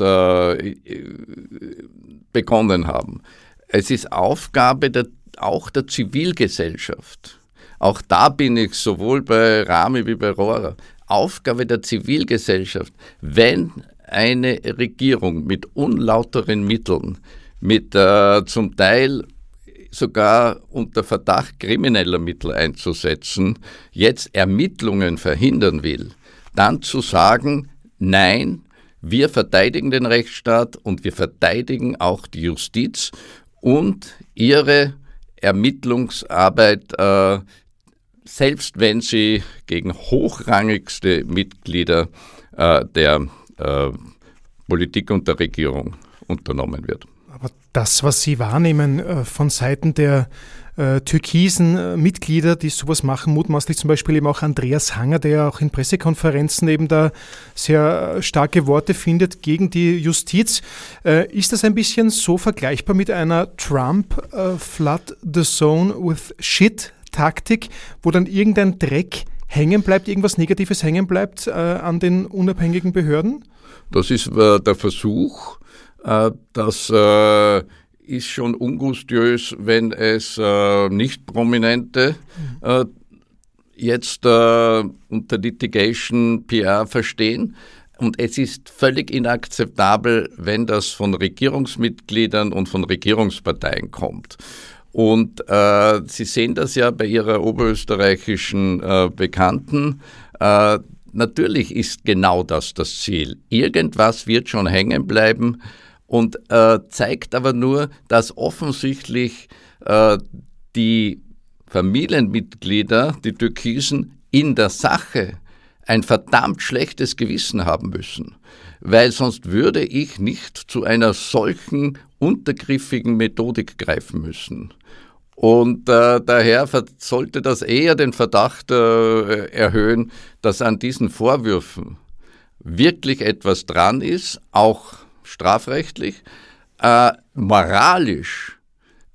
begonnen haben. Es ist Aufgabe der, auch der Zivilgesellschaft, auch da bin ich sowohl bei Rami wie bei Rohrer. Aufgabe der Zivilgesellschaft, wenn eine Regierung mit unlauteren Mitteln, mit äh, zum Teil sogar unter Verdacht krimineller Mittel einzusetzen, jetzt Ermittlungen verhindern will, dann zu sagen, nein, wir verteidigen den Rechtsstaat und wir verteidigen auch die Justiz und ihre Ermittlungsarbeit äh, selbst wenn sie gegen hochrangigste Mitglieder äh, der äh, Politik und der Regierung unternommen wird. Aber das, was Sie wahrnehmen äh, von Seiten der äh, türkisen äh, Mitglieder, die sowas machen, mutmaßlich zum Beispiel eben auch Andreas Hanger, der auch in Pressekonferenzen eben da sehr starke Worte findet gegen die Justiz. Äh, ist das ein bisschen so vergleichbar mit einer Trump äh, Flood the Zone with Shit Taktik, wo dann irgendein Dreck hängen bleibt, irgendwas Negatives hängen bleibt äh, an den unabhängigen Behörden? Das ist äh, der Versuch. Äh, das äh, ist schon ungustiös, wenn es äh, nicht prominente mhm. jetzt unter Litigation PR verstehen. Und es ist völlig inakzeptabel, wenn das von Regierungsmitgliedern und von Regierungsparteien kommt. Und äh, Sie sehen das ja bei Ihrer oberösterreichischen äh, Bekannten. Äh, natürlich ist genau das das Ziel. Irgendwas wird schon hängen bleiben und äh, zeigt aber nur, dass offensichtlich äh, die Familienmitglieder, die Türkisen, in der Sache ein verdammt schlechtes Gewissen haben müssen, weil sonst würde ich nicht zu einer solchen untergriffigen Methodik greifen müssen. Und äh, daher sollte das eher den Verdacht äh, erhöhen, dass an diesen Vorwürfen wirklich etwas dran ist, auch strafrechtlich. Äh, moralisch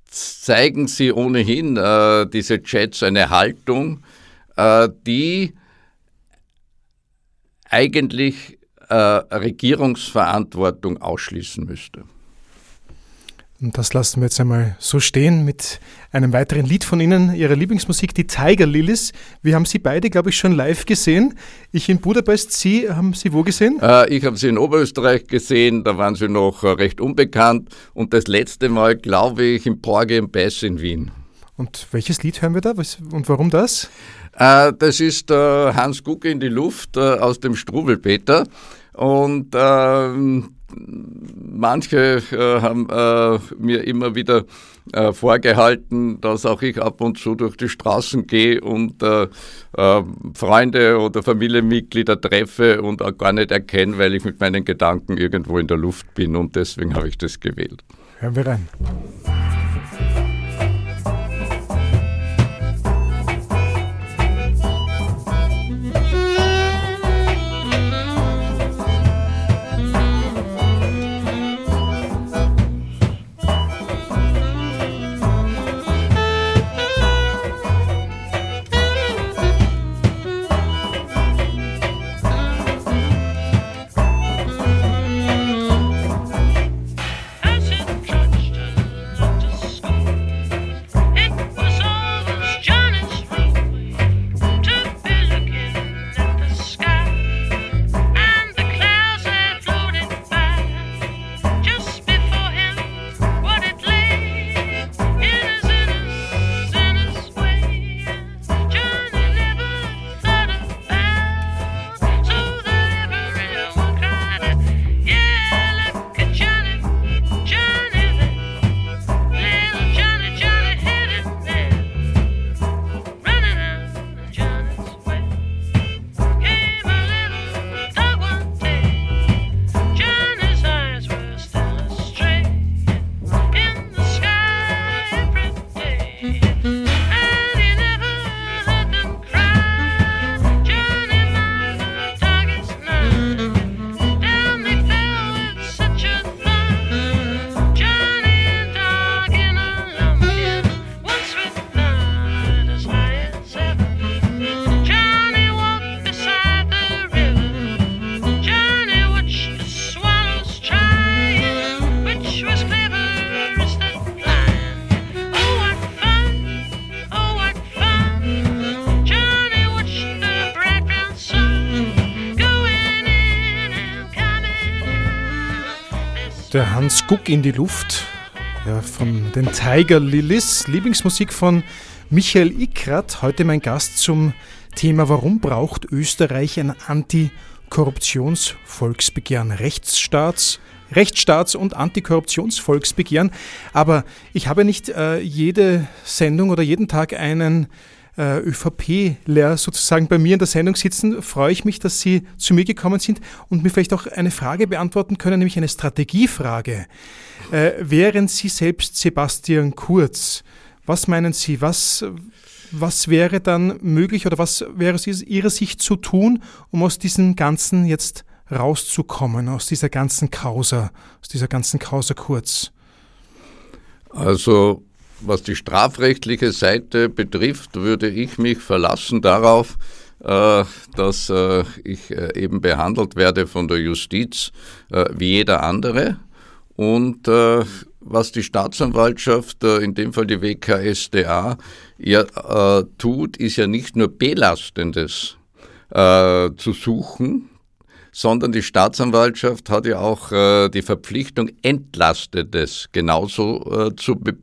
zeigen sie ohnehin äh, diese Chats eine Haltung, äh, die eigentlich äh, Regierungsverantwortung ausschließen müsste. Und das lassen wir jetzt einmal so stehen mit einem weiteren Lied von Ihnen, Ihrer Lieblingsmusik, die Tiger Lilies. Wir haben Sie beide, glaube ich, schon live gesehen. Ich in Budapest, Sie haben Sie wo gesehen? Äh, ich habe Sie in Oberösterreich gesehen, da waren Sie noch äh, recht unbekannt. Und das letzte Mal, glaube ich, im Porge im Bass in Wien. Und welches Lied hören wir da und warum das? Äh, das ist äh, Hans Gucke in die Luft äh, aus dem Strubelpeter. Und ähm, manche äh, haben äh, mir immer wieder äh, vorgehalten, dass auch ich ab und zu durch die Straßen gehe und äh, äh, Freunde oder Familienmitglieder treffe und auch gar nicht erkenne, weil ich mit meinen Gedanken irgendwo in der Luft bin und deswegen habe ich das gewählt. Hören wir rein. Hans Guck in die Luft ja, von den Tiger Lilies, Lieblingsmusik von Michael Ickrat. Heute mein Gast zum Thema Warum braucht Österreich ein Antikorruptionsvolksbegehren? Rechtsstaats, Rechtsstaats- und Antikorruptionsvolksbegehren. Aber ich habe nicht äh, jede Sendung oder jeden Tag einen äh, ÖVP-Lehrer sozusagen bei mir in der Sendung sitzen, freue ich mich, dass Sie zu mir gekommen sind und mir vielleicht auch eine Frage beantworten können, nämlich eine Strategiefrage. Äh, wären Sie selbst Sebastian Kurz, was meinen Sie, was, was wäre dann möglich oder was wäre aus Ihrer Sicht zu tun, um aus diesem Ganzen jetzt rauszukommen, aus dieser ganzen Causa, aus dieser ganzen Causa Kurz? Also was die strafrechtliche Seite betrifft, würde ich mich verlassen darauf, äh, dass äh, ich äh, eben behandelt werde von der Justiz wie jeder andere. Und was die Staatsanwaltschaft, in dem Fall die WKSDA, ja tut, ist ja nicht nur Belastendes zu suchen, sondern die Staatsanwaltschaft hat ja auch die Verpflichtung, Entlastetes genauso zu be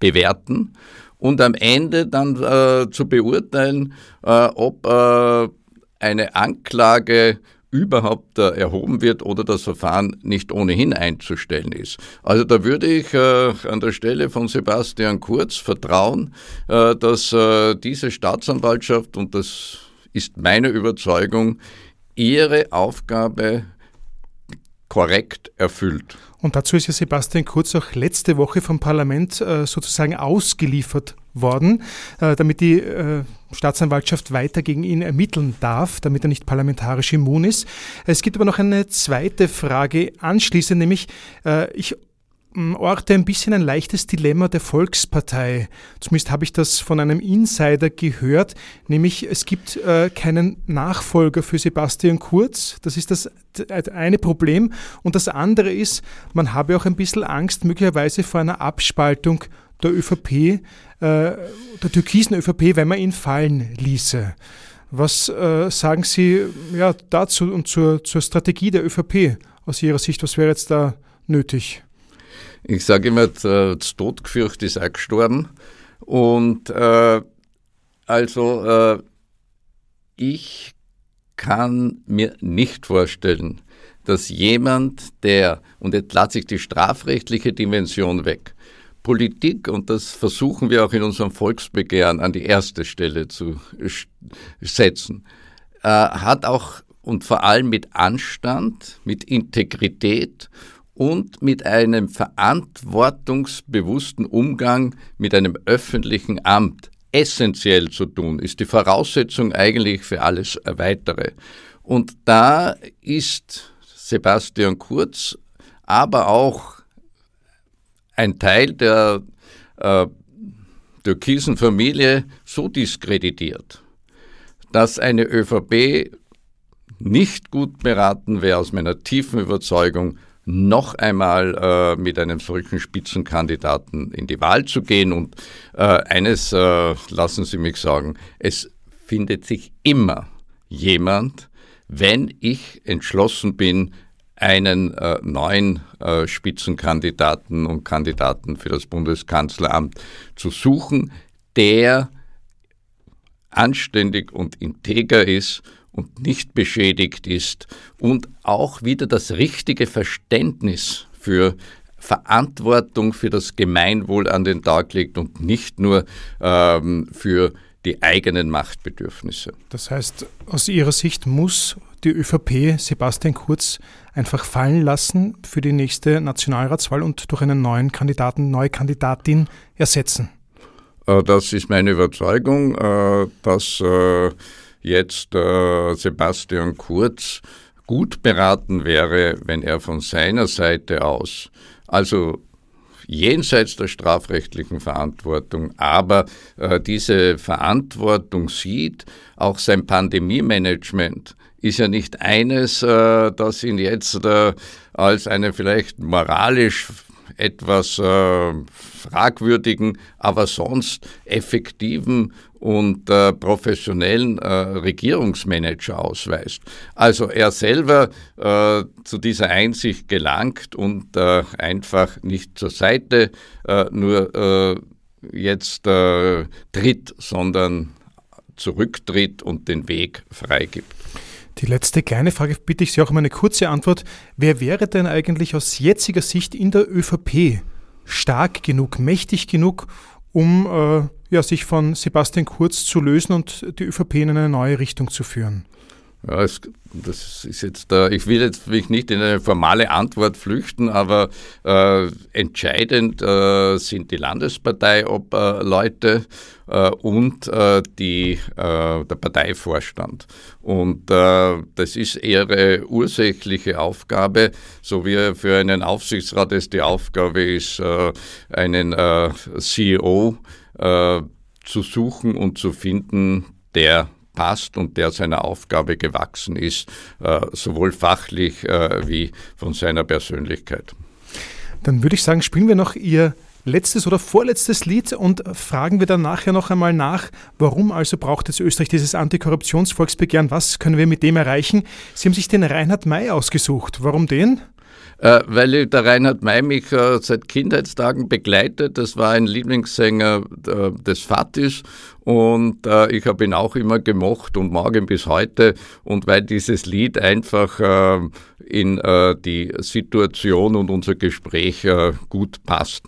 bewerten und am Ende dann äh, zu beurteilen, äh, ob äh, eine Anklage überhaupt äh, erhoben wird oder das Verfahren nicht ohnehin einzustellen ist. Also da würde ich äh, an der Stelle von Sebastian Kurz vertrauen, äh, dass diese Staatsanwaltschaft, und das ist meine Überzeugung, ihre Aufgabe korrekt erfüllt. Und dazu ist ja Sebastian Kurz auch letzte Woche vom Parlament äh, sozusagen ausgeliefert worden, äh, damit die äh, Staatsanwaltschaft weiter gegen ihn ermitteln darf, damit er nicht parlamentarisch immun ist. Es gibt aber noch eine zweite Frage anschließend, nämlich äh, ich orte ein bisschen ein leichtes Dilemma der Volkspartei. Zumindest habe ich das von einem Insider gehört, nämlich es gibt äh, keinen Nachfolger für Sebastian Kurz. Das ist das eine Problem. Und das andere ist, man habe auch ein bisschen Angst möglicherweise vor einer Abspaltung der ÖVP, äh, der türkisen ÖVP, wenn man ihn fallen ließe. Was äh, sagen Sie ja, dazu und zur, zur Strategie der ÖVP aus Ihrer Sicht? Was wäre jetzt da nötig? Ich sage immer, das Todgefürcht ist auch gestorben. Und äh, also äh, ich kann mir nicht vorstellen, dass jemand, der, und jetzt lasse ich die strafrechtliche Dimension weg, Politik, und das versuchen wir auch in unserem Volksbegehren an die erste Stelle zu setzen, äh, hat auch und vor allem mit Anstand, mit Integrität und mit einem verantwortungsbewussten Umgang mit einem öffentlichen Amt essentiell zu tun, ist die Voraussetzung eigentlich für alles Weitere. Und da ist Sebastian Kurz, aber auch ein Teil der äh, türkisen Familie so diskreditiert, dass eine ÖVP nicht gut beraten wäre, aus meiner tiefen Überzeugung, noch einmal äh, mit einem solchen Spitzenkandidaten in die Wahl zu gehen. Und äh, eines äh, lassen Sie mich sagen, es findet sich immer jemand, wenn ich entschlossen bin, einen äh, neuen äh, Spitzenkandidaten und Kandidaten für das Bundeskanzleramt zu suchen, der anständig und integer ist und nicht beschädigt ist und auch wieder das richtige Verständnis für Verantwortung für das Gemeinwohl an den Tag legt und nicht nur ähm, für die eigenen Machtbedürfnisse. Das heißt, aus Ihrer Sicht muss die ÖVP Sebastian Kurz einfach fallen lassen für die nächste Nationalratswahl und durch einen neuen Kandidaten, neue Kandidatin ersetzen. Äh, das ist meine Überzeugung, äh, dass äh, jetzt Sebastian Kurz gut beraten wäre, wenn er von seiner Seite aus, also jenseits der strafrechtlichen Verantwortung, aber äh, diese Verantwortung sieht, auch sein Pandemie-Management ist ja nicht eines, äh, das ihn jetzt äh, als eine vielleicht moralisch etwas äh, fragwürdigen, aber sonst effektiven und äh, professionellen äh, Regierungsmanager ausweist. Also er selber äh, zu dieser Einsicht gelangt und äh, einfach nicht zur Seite äh, nur äh, jetzt tritt, sondern zurücktritt und den Weg freigibt. Die letzte kleine Frage bitte ich Sie auch um eine kurze Antwort. Wer wäre denn eigentlich aus jetziger Sicht in der ÖVP stark genug, mächtig genug, um ja, sich von Sebastian Kurz zu lösen und die ÖVP in eine neue Richtung zu führen? Ja, es, das ist jetzt, äh, ich will jetzt mich nicht in eine formale Antwort flüchten, aber äh, entscheidend äh, sind die Landesparteiobleute äh, und äh, die, äh, der Parteivorstand. Und das ist ihre ursächliche Aufgabe, so wie für einen Aufsichtsrat es die Aufgabe ist, einen CEO zu suchen und zu finden, der passt und der seiner Aufgabe gewachsen ist, äh, sowohl fachlich äh, wie von seiner Persönlichkeit. Dann würde ich sagen, spielen wir noch Ihr letztes oder vorletztes Lied und fragen wir dann nachher noch einmal nach, warum also braucht jetzt Österreich dieses Antikorruptionsvolksbegehren? Was können wir mit dem erreichen? Sie haben sich den Reinhard May ausgesucht. Warum den? Äh, weil der Reinhard May mich äh, seit Kindheitstagen begleitet. Das war ein Lieblingssänger äh, des Fatis und ich habe ihn auch immer gemocht und mag ihn bis heute. Und weil dieses Lied einfach äh, in die Situation und unser Gespräch gut passt.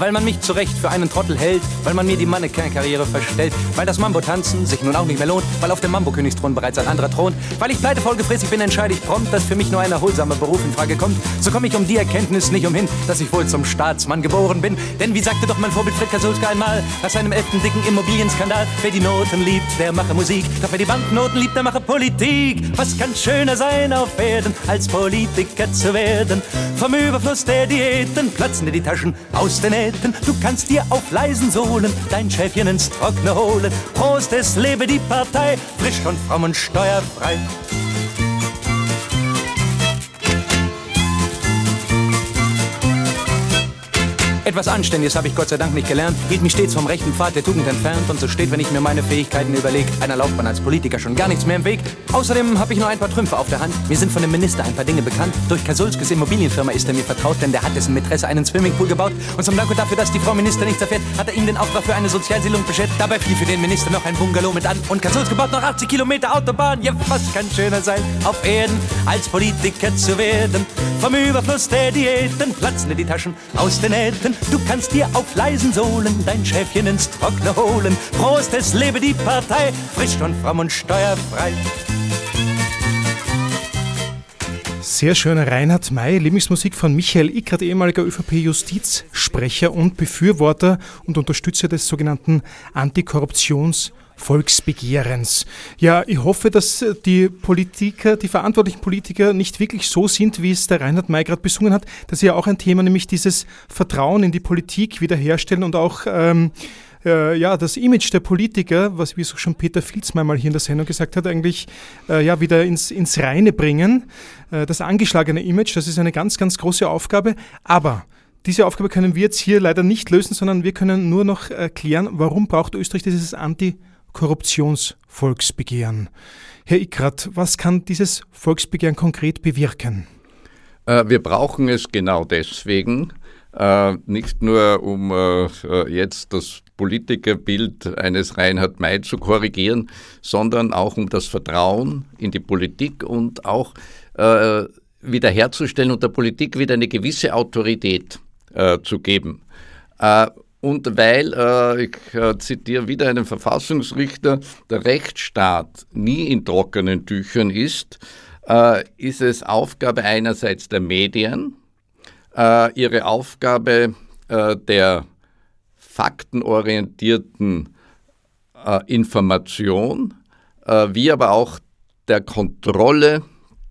Weil man mich zu Recht für einen Trottel hält, weil man mir die Mannequin-Karriere verstellt, weil das Mambo-Tanzen sich nun auch nicht mehr lohnt, weil auf dem Mambo-Königsthron bereits ein anderer thront, weil ich pleite vollgefräßig bin, entscheide ich prompt, dass für mich nur ein erholsamer Beruf in Frage kommt. So komme ich um die Erkenntnis nicht umhin, dass ich wohl zum Staatsmann geboren bin. Denn wie sagte doch mein Vorbild Fred Kasulska einmal, nach seinem elften dicken Immobilienskandal, wer die Noten liebt, der mache Musik, doch wer die Banknoten liebt, der mache Politik. Was kann schöner sein auf Erden, als Politiker zu werden? Vom Überfluss der Diäten platzen dir die Taschen aus den Nähten. Nähten. Du kannst dir auf leisen Sohlen dein Schäfchen ins Trockene holen. Prost, es lebe die Partei, frisch und fromm und steuerfrei. Etwas Anständiges habe ich Gott sei Dank nicht gelernt, hielt mich stets vom rechten Pfad der Tugend entfernt und so steht, wenn ich mir meine Fähigkeiten überlege, einer Laufbahn als Politiker schon gar nichts mehr im Weg. Außerdem habe ich noch ein paar Trümpfe auf der Hand. Mir sind von dem Minister ein paar Dinge bekannt. Durch Kasulskes Immobilienfirma ist er mir vertraut, denn der hat dessen Mätresse einen Swimmingpool gebaut. Und zum Dank dafür, dass die Frau Minister nichts erfährt, hat er ihm den Auftrag für eine Sozialsiedlung beschert. Dabei fiel für den Minister noch ein Bungalow mit an. Und Kasulske baut noch 80 Kilometer Autobahn. Ja, was kann schöner sein, auf Erden als Politiker zu werden? Vom Überfluss der Diäten platzen die Taschen aus den Nähten. Du kannst dir auf leisen Sohlen dein Schäfchen ins Trockene holen. Prost, es lebe die Partei, frisch und fromm und steuerfrei. Sehr schöner Reinhard May, Lieblingsmusik von Michael Ickert, ehemaliger ÖVP-Justizsprecher und Befürworter und Unterstützer des sogenannten Antikorruptions- Volksbegehrens. Ja, ich hoffe, dass die Politiker, die verantwortlichen Politiker nicht wirklich so sind, wie es der Reinhard May gerade besungen hat. Das ist ja auch ein Thema, nämlich dieses Vertrauen in die Politik wiederherstellen und auch ähm, äh, ja, das Image der Politiker, was wie so schon Peter Filzmeier mal hier in der Sendung gesagt hat, eigentlich äh, ja, wieder ins, ins Reine bringen. Äh, das angeschlagene Image, das ist eine ganz, ganz große Aufgabe. Aber diese Aufgabe können wir jetzt hier leider nicht lösen, sondern wir können nur noch erklären, warum braucht Österreich dieses Anti-Korruptions-Volksbegehren. Herr Ickrat, was kann dieses Volksbegehren konkret bewirken? Äh, wir brauchen es genau deswegen, äh, nicht nur um äh, jetzt das Politikerbild eines Reinhard May zu korrigieren, sondern auch um das Vertrauen in die Politik und auch wiederherzustellen und der Politik wieder eine gewisse Autorität zu geben. Äh, und weil, äh, ich äh, zitiere wieder einen Verfassungsrichter, der Rechtsstaat nie in trockenen Tüchern ist, äh, ist es Aufgabe einerseits der Medien, ihre Aufgabe der faktenorientierten äh, Information, äh, wie aber auch der Kontrolle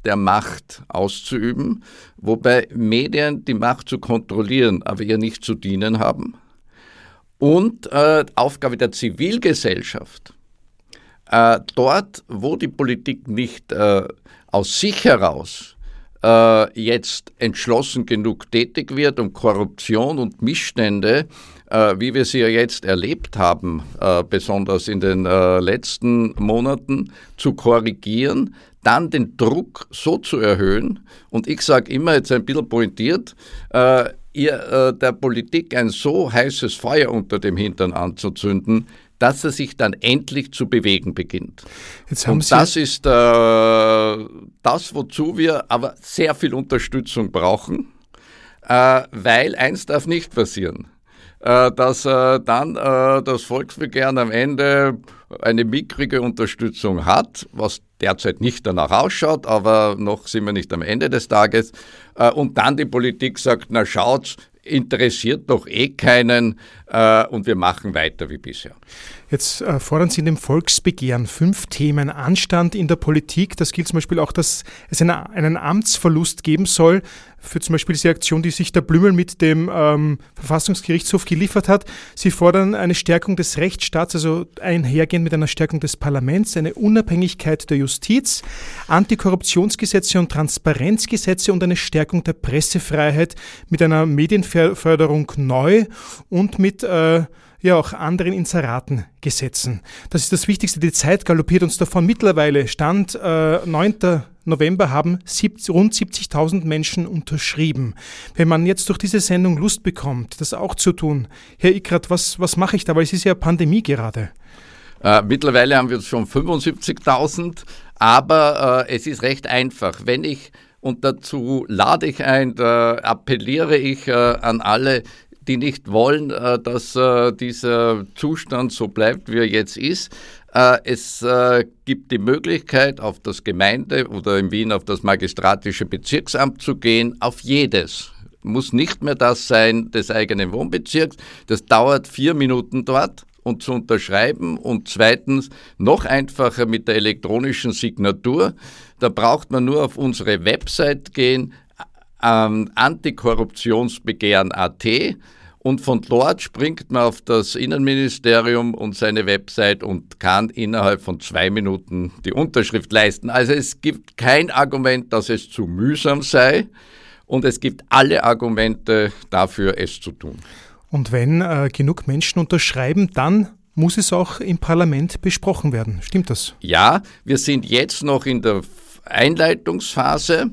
der Macht auszuüben, wobei Medien die Macht zu kontrollieren, aber ihr nicht zu dienen haben. Und äh, Aufgabe der Zivilgesellschaft, äh, dort, wo die Politik nicht äh, aus sich heraus äh, jetzt entschlossen genug tätig wird, um Korruption und Missstände äh, wie wir sie ja jetzt erlebt haben, äh, besonders in den äh, letzten Monaten, zu korrigieren, dann den Druck so zu erhöhen. Und ich sage immer jetzt ein bisschen pointiert, ihr, der Politik ein so heißes Feuer unter dem Hintern anzuzünden, dass er sich dann endlich zu bewegen beginnt. Und das ist äh, das, wozu wir aber sehr viel Unterstützung brauchen, äh, weil eins darf nicht passieren. Äh, dass äh, dann äh, das Volksbegehren am Ende eine mickrige Unterstützung hat, was derzeit nicht danach ausschaut, aber noch sind wir nicht am Ende des Tages. Und dann die Politik sagt, na schaut, interessiert doch eh keinen und wir machen weiter wie bisher. Jetzt äh, fordern Sie in dem Volksbegehren fünf Themen Anstand in der Politik. Das gilt zum Beispiel auch, dass es eine, einen Amtsverlust geben soll für zum Beispiel diese Aktion, die sich der Blümel mit dem ähm, Verfassungsgerichtshof geliefert hat. Sie fordern eine Stärkung des Rechtsstaats, also einhergehend mit einer Stärkung des Parlaments, eine Unabhängigkeit der Justiz, Antikorruptionsgesetze und Transparenzgesetze und eine Stärkung der Pressefreiheit mit einer Medienförderung neu und mit äh, ja auch anderen Inseratengesetzen. Das ist das Wichtigste. Die Zeit galoppiert uns davon. Mittlerweile Stand äh, 9. November haben rund 70.000 Menschen unterschrieben. Wenn man jetzt durch diese Sendung Lust bekommt, das auch zu tun, Herr Ikrat, was, was mache ich da? Weil es ist ja Pandemie gerade. Äh, mittlerweile haben wir schon 75.000, aber äh, es ist recht einfach. Wenn ich und dazu lade ich ein, da appelliere ich äh, an alle, die nicht wollen, äh, dass äh, dieser Zustand so bleibt, wie er jetzt ist. Äh, es gibt die Möglichkeit, auf das Gemeinde oder in Wien auf das magistratische Bezirksamt zu gehen, auf jedes muss nicht mehr das sein des eigenen Wohnbezirks. Das dauert vier Minuten dort und zu unterschreiben und zweitens noch einfacher mit der elektronischen Signatur. Da braucht man nur auf unsere Website gehen, ähm, antikorruptionsbegehren.at und von dort springt man auf das Innenministerium und seine Website und kann innerhalb von zwei Minuten die Unterschrift leisten. Also es gibt kein Argument, dass es zu mühsam sei und es gibt alle Argumente dafür, es zu tun. Und wenn äh, genug Menschen unterschreiben, dann muss es auch im Parlament besprochen werden. Stimmt das? Ja, wir sind jetzt noch in der Einleitungsphase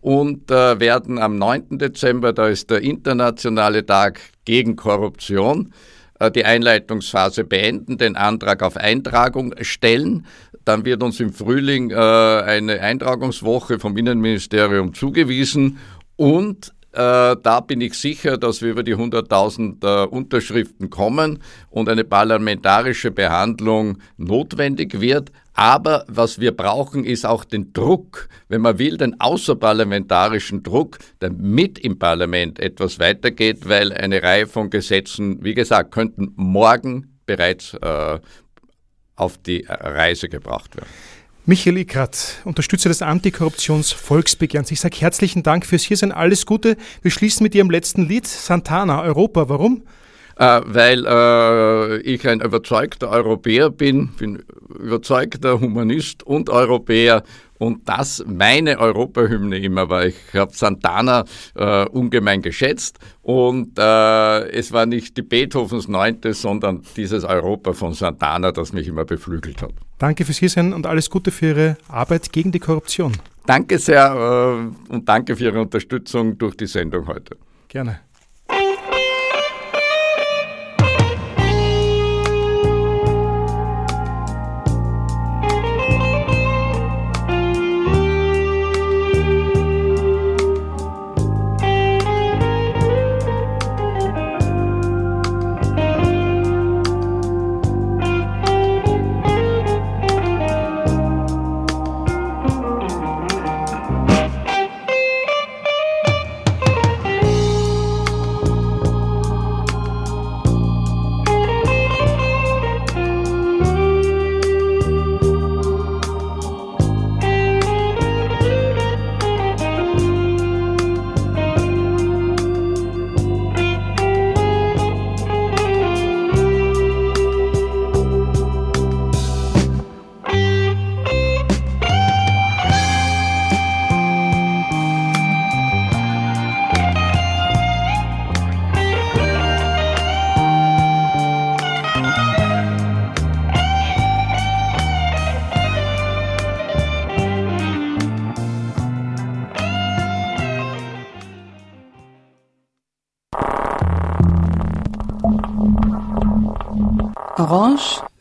und äh, werden am 9. Dezember, da ist der internationale Tag gegen Korruption, äh, die Einleitungsphase beenden, den Antrag auf Eintragung stellen. Dann wird uns im Frühling äh, eine Eintragungswoche vom Innenministerium zugewiesen und äh, da bin ich sicher, dass wir über die 100.000 äh, Unterschriften kommen und eine parlamentarische Behandlung notwendig wird. Aber was wir brauchen, ist auch den Druck, wenn man will, den außerparlamentarischen Druck, damit im Parlament etwas weitergeht, weil eine Reihe von Gesetzen, wie gesagt, könnten morgen bereits äh, auf die Reise gebracht werden. Michael Ickrat, Unterstützer des Antikorruptionsvolksbegehrens. Ich sage herzlichen Dank fürs Hiersein. Alles Gute. Wir schließen mit Ihrem letzten Lied, Santana, Europa. Warum? Äh, weil äh, ich ein überzeugter Europäer bin, bin überzeugter Humanist und Europäer und das meine Europahymne immer war. Ich habe Santana äh, ungemein geschätzt und äh, es war nicht die Beethovens Neunte, sondern dieses Europa von Santana, das mich immer beflügelt hat. Danke fürs Hiersein und alles Gute für Ihre Arbeit gegen die Korruption. Danke sehr äh, und danke für Ihre Unterstützung durch die Sendung heute. Gerne.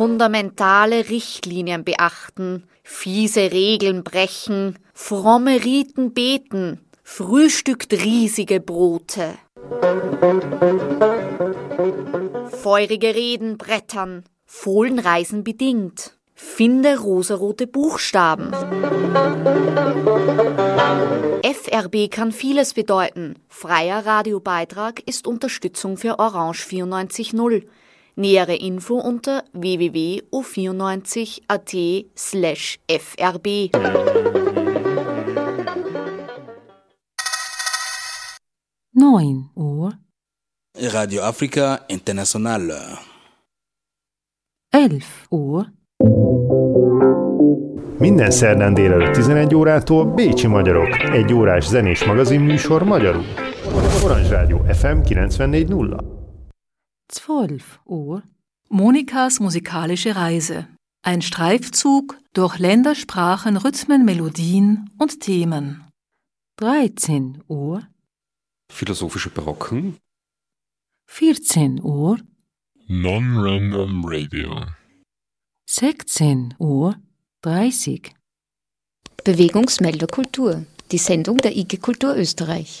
Fundamentale Richtlinien beachten, fiese Regeln brechen, fromme Riten beten, frühstückt riesige Brote. Feurige Reden brettern, Fohlenreisen bedingt. Finde rosarote Buchstaben. FRB kann vieles bedeuten. Freier Radiobeitrag ist Unterstützung für Orange 94.0. Nähere Info unter www.o94.at slash frb. Neun Uhr. Radio Africa International. Elf Uhr. Minden szerdán délelőtt 11 órától Bécsi Magyarok, egy órás zenés magazinműsor magyarul. Orange Rádió FM 94.0 12 Uhr. Monikas musikalische Reise. Ein Streifzug durch Länder, Sprachen, Rhythmen, Melodien und Themen. 13 Uhr, Philosophische Brocken. 14 Uhr, Non-Random Radio. 16 Uhr 30. Bewegungsmelder Kultur, die Sendung der IG Kultur Österreich.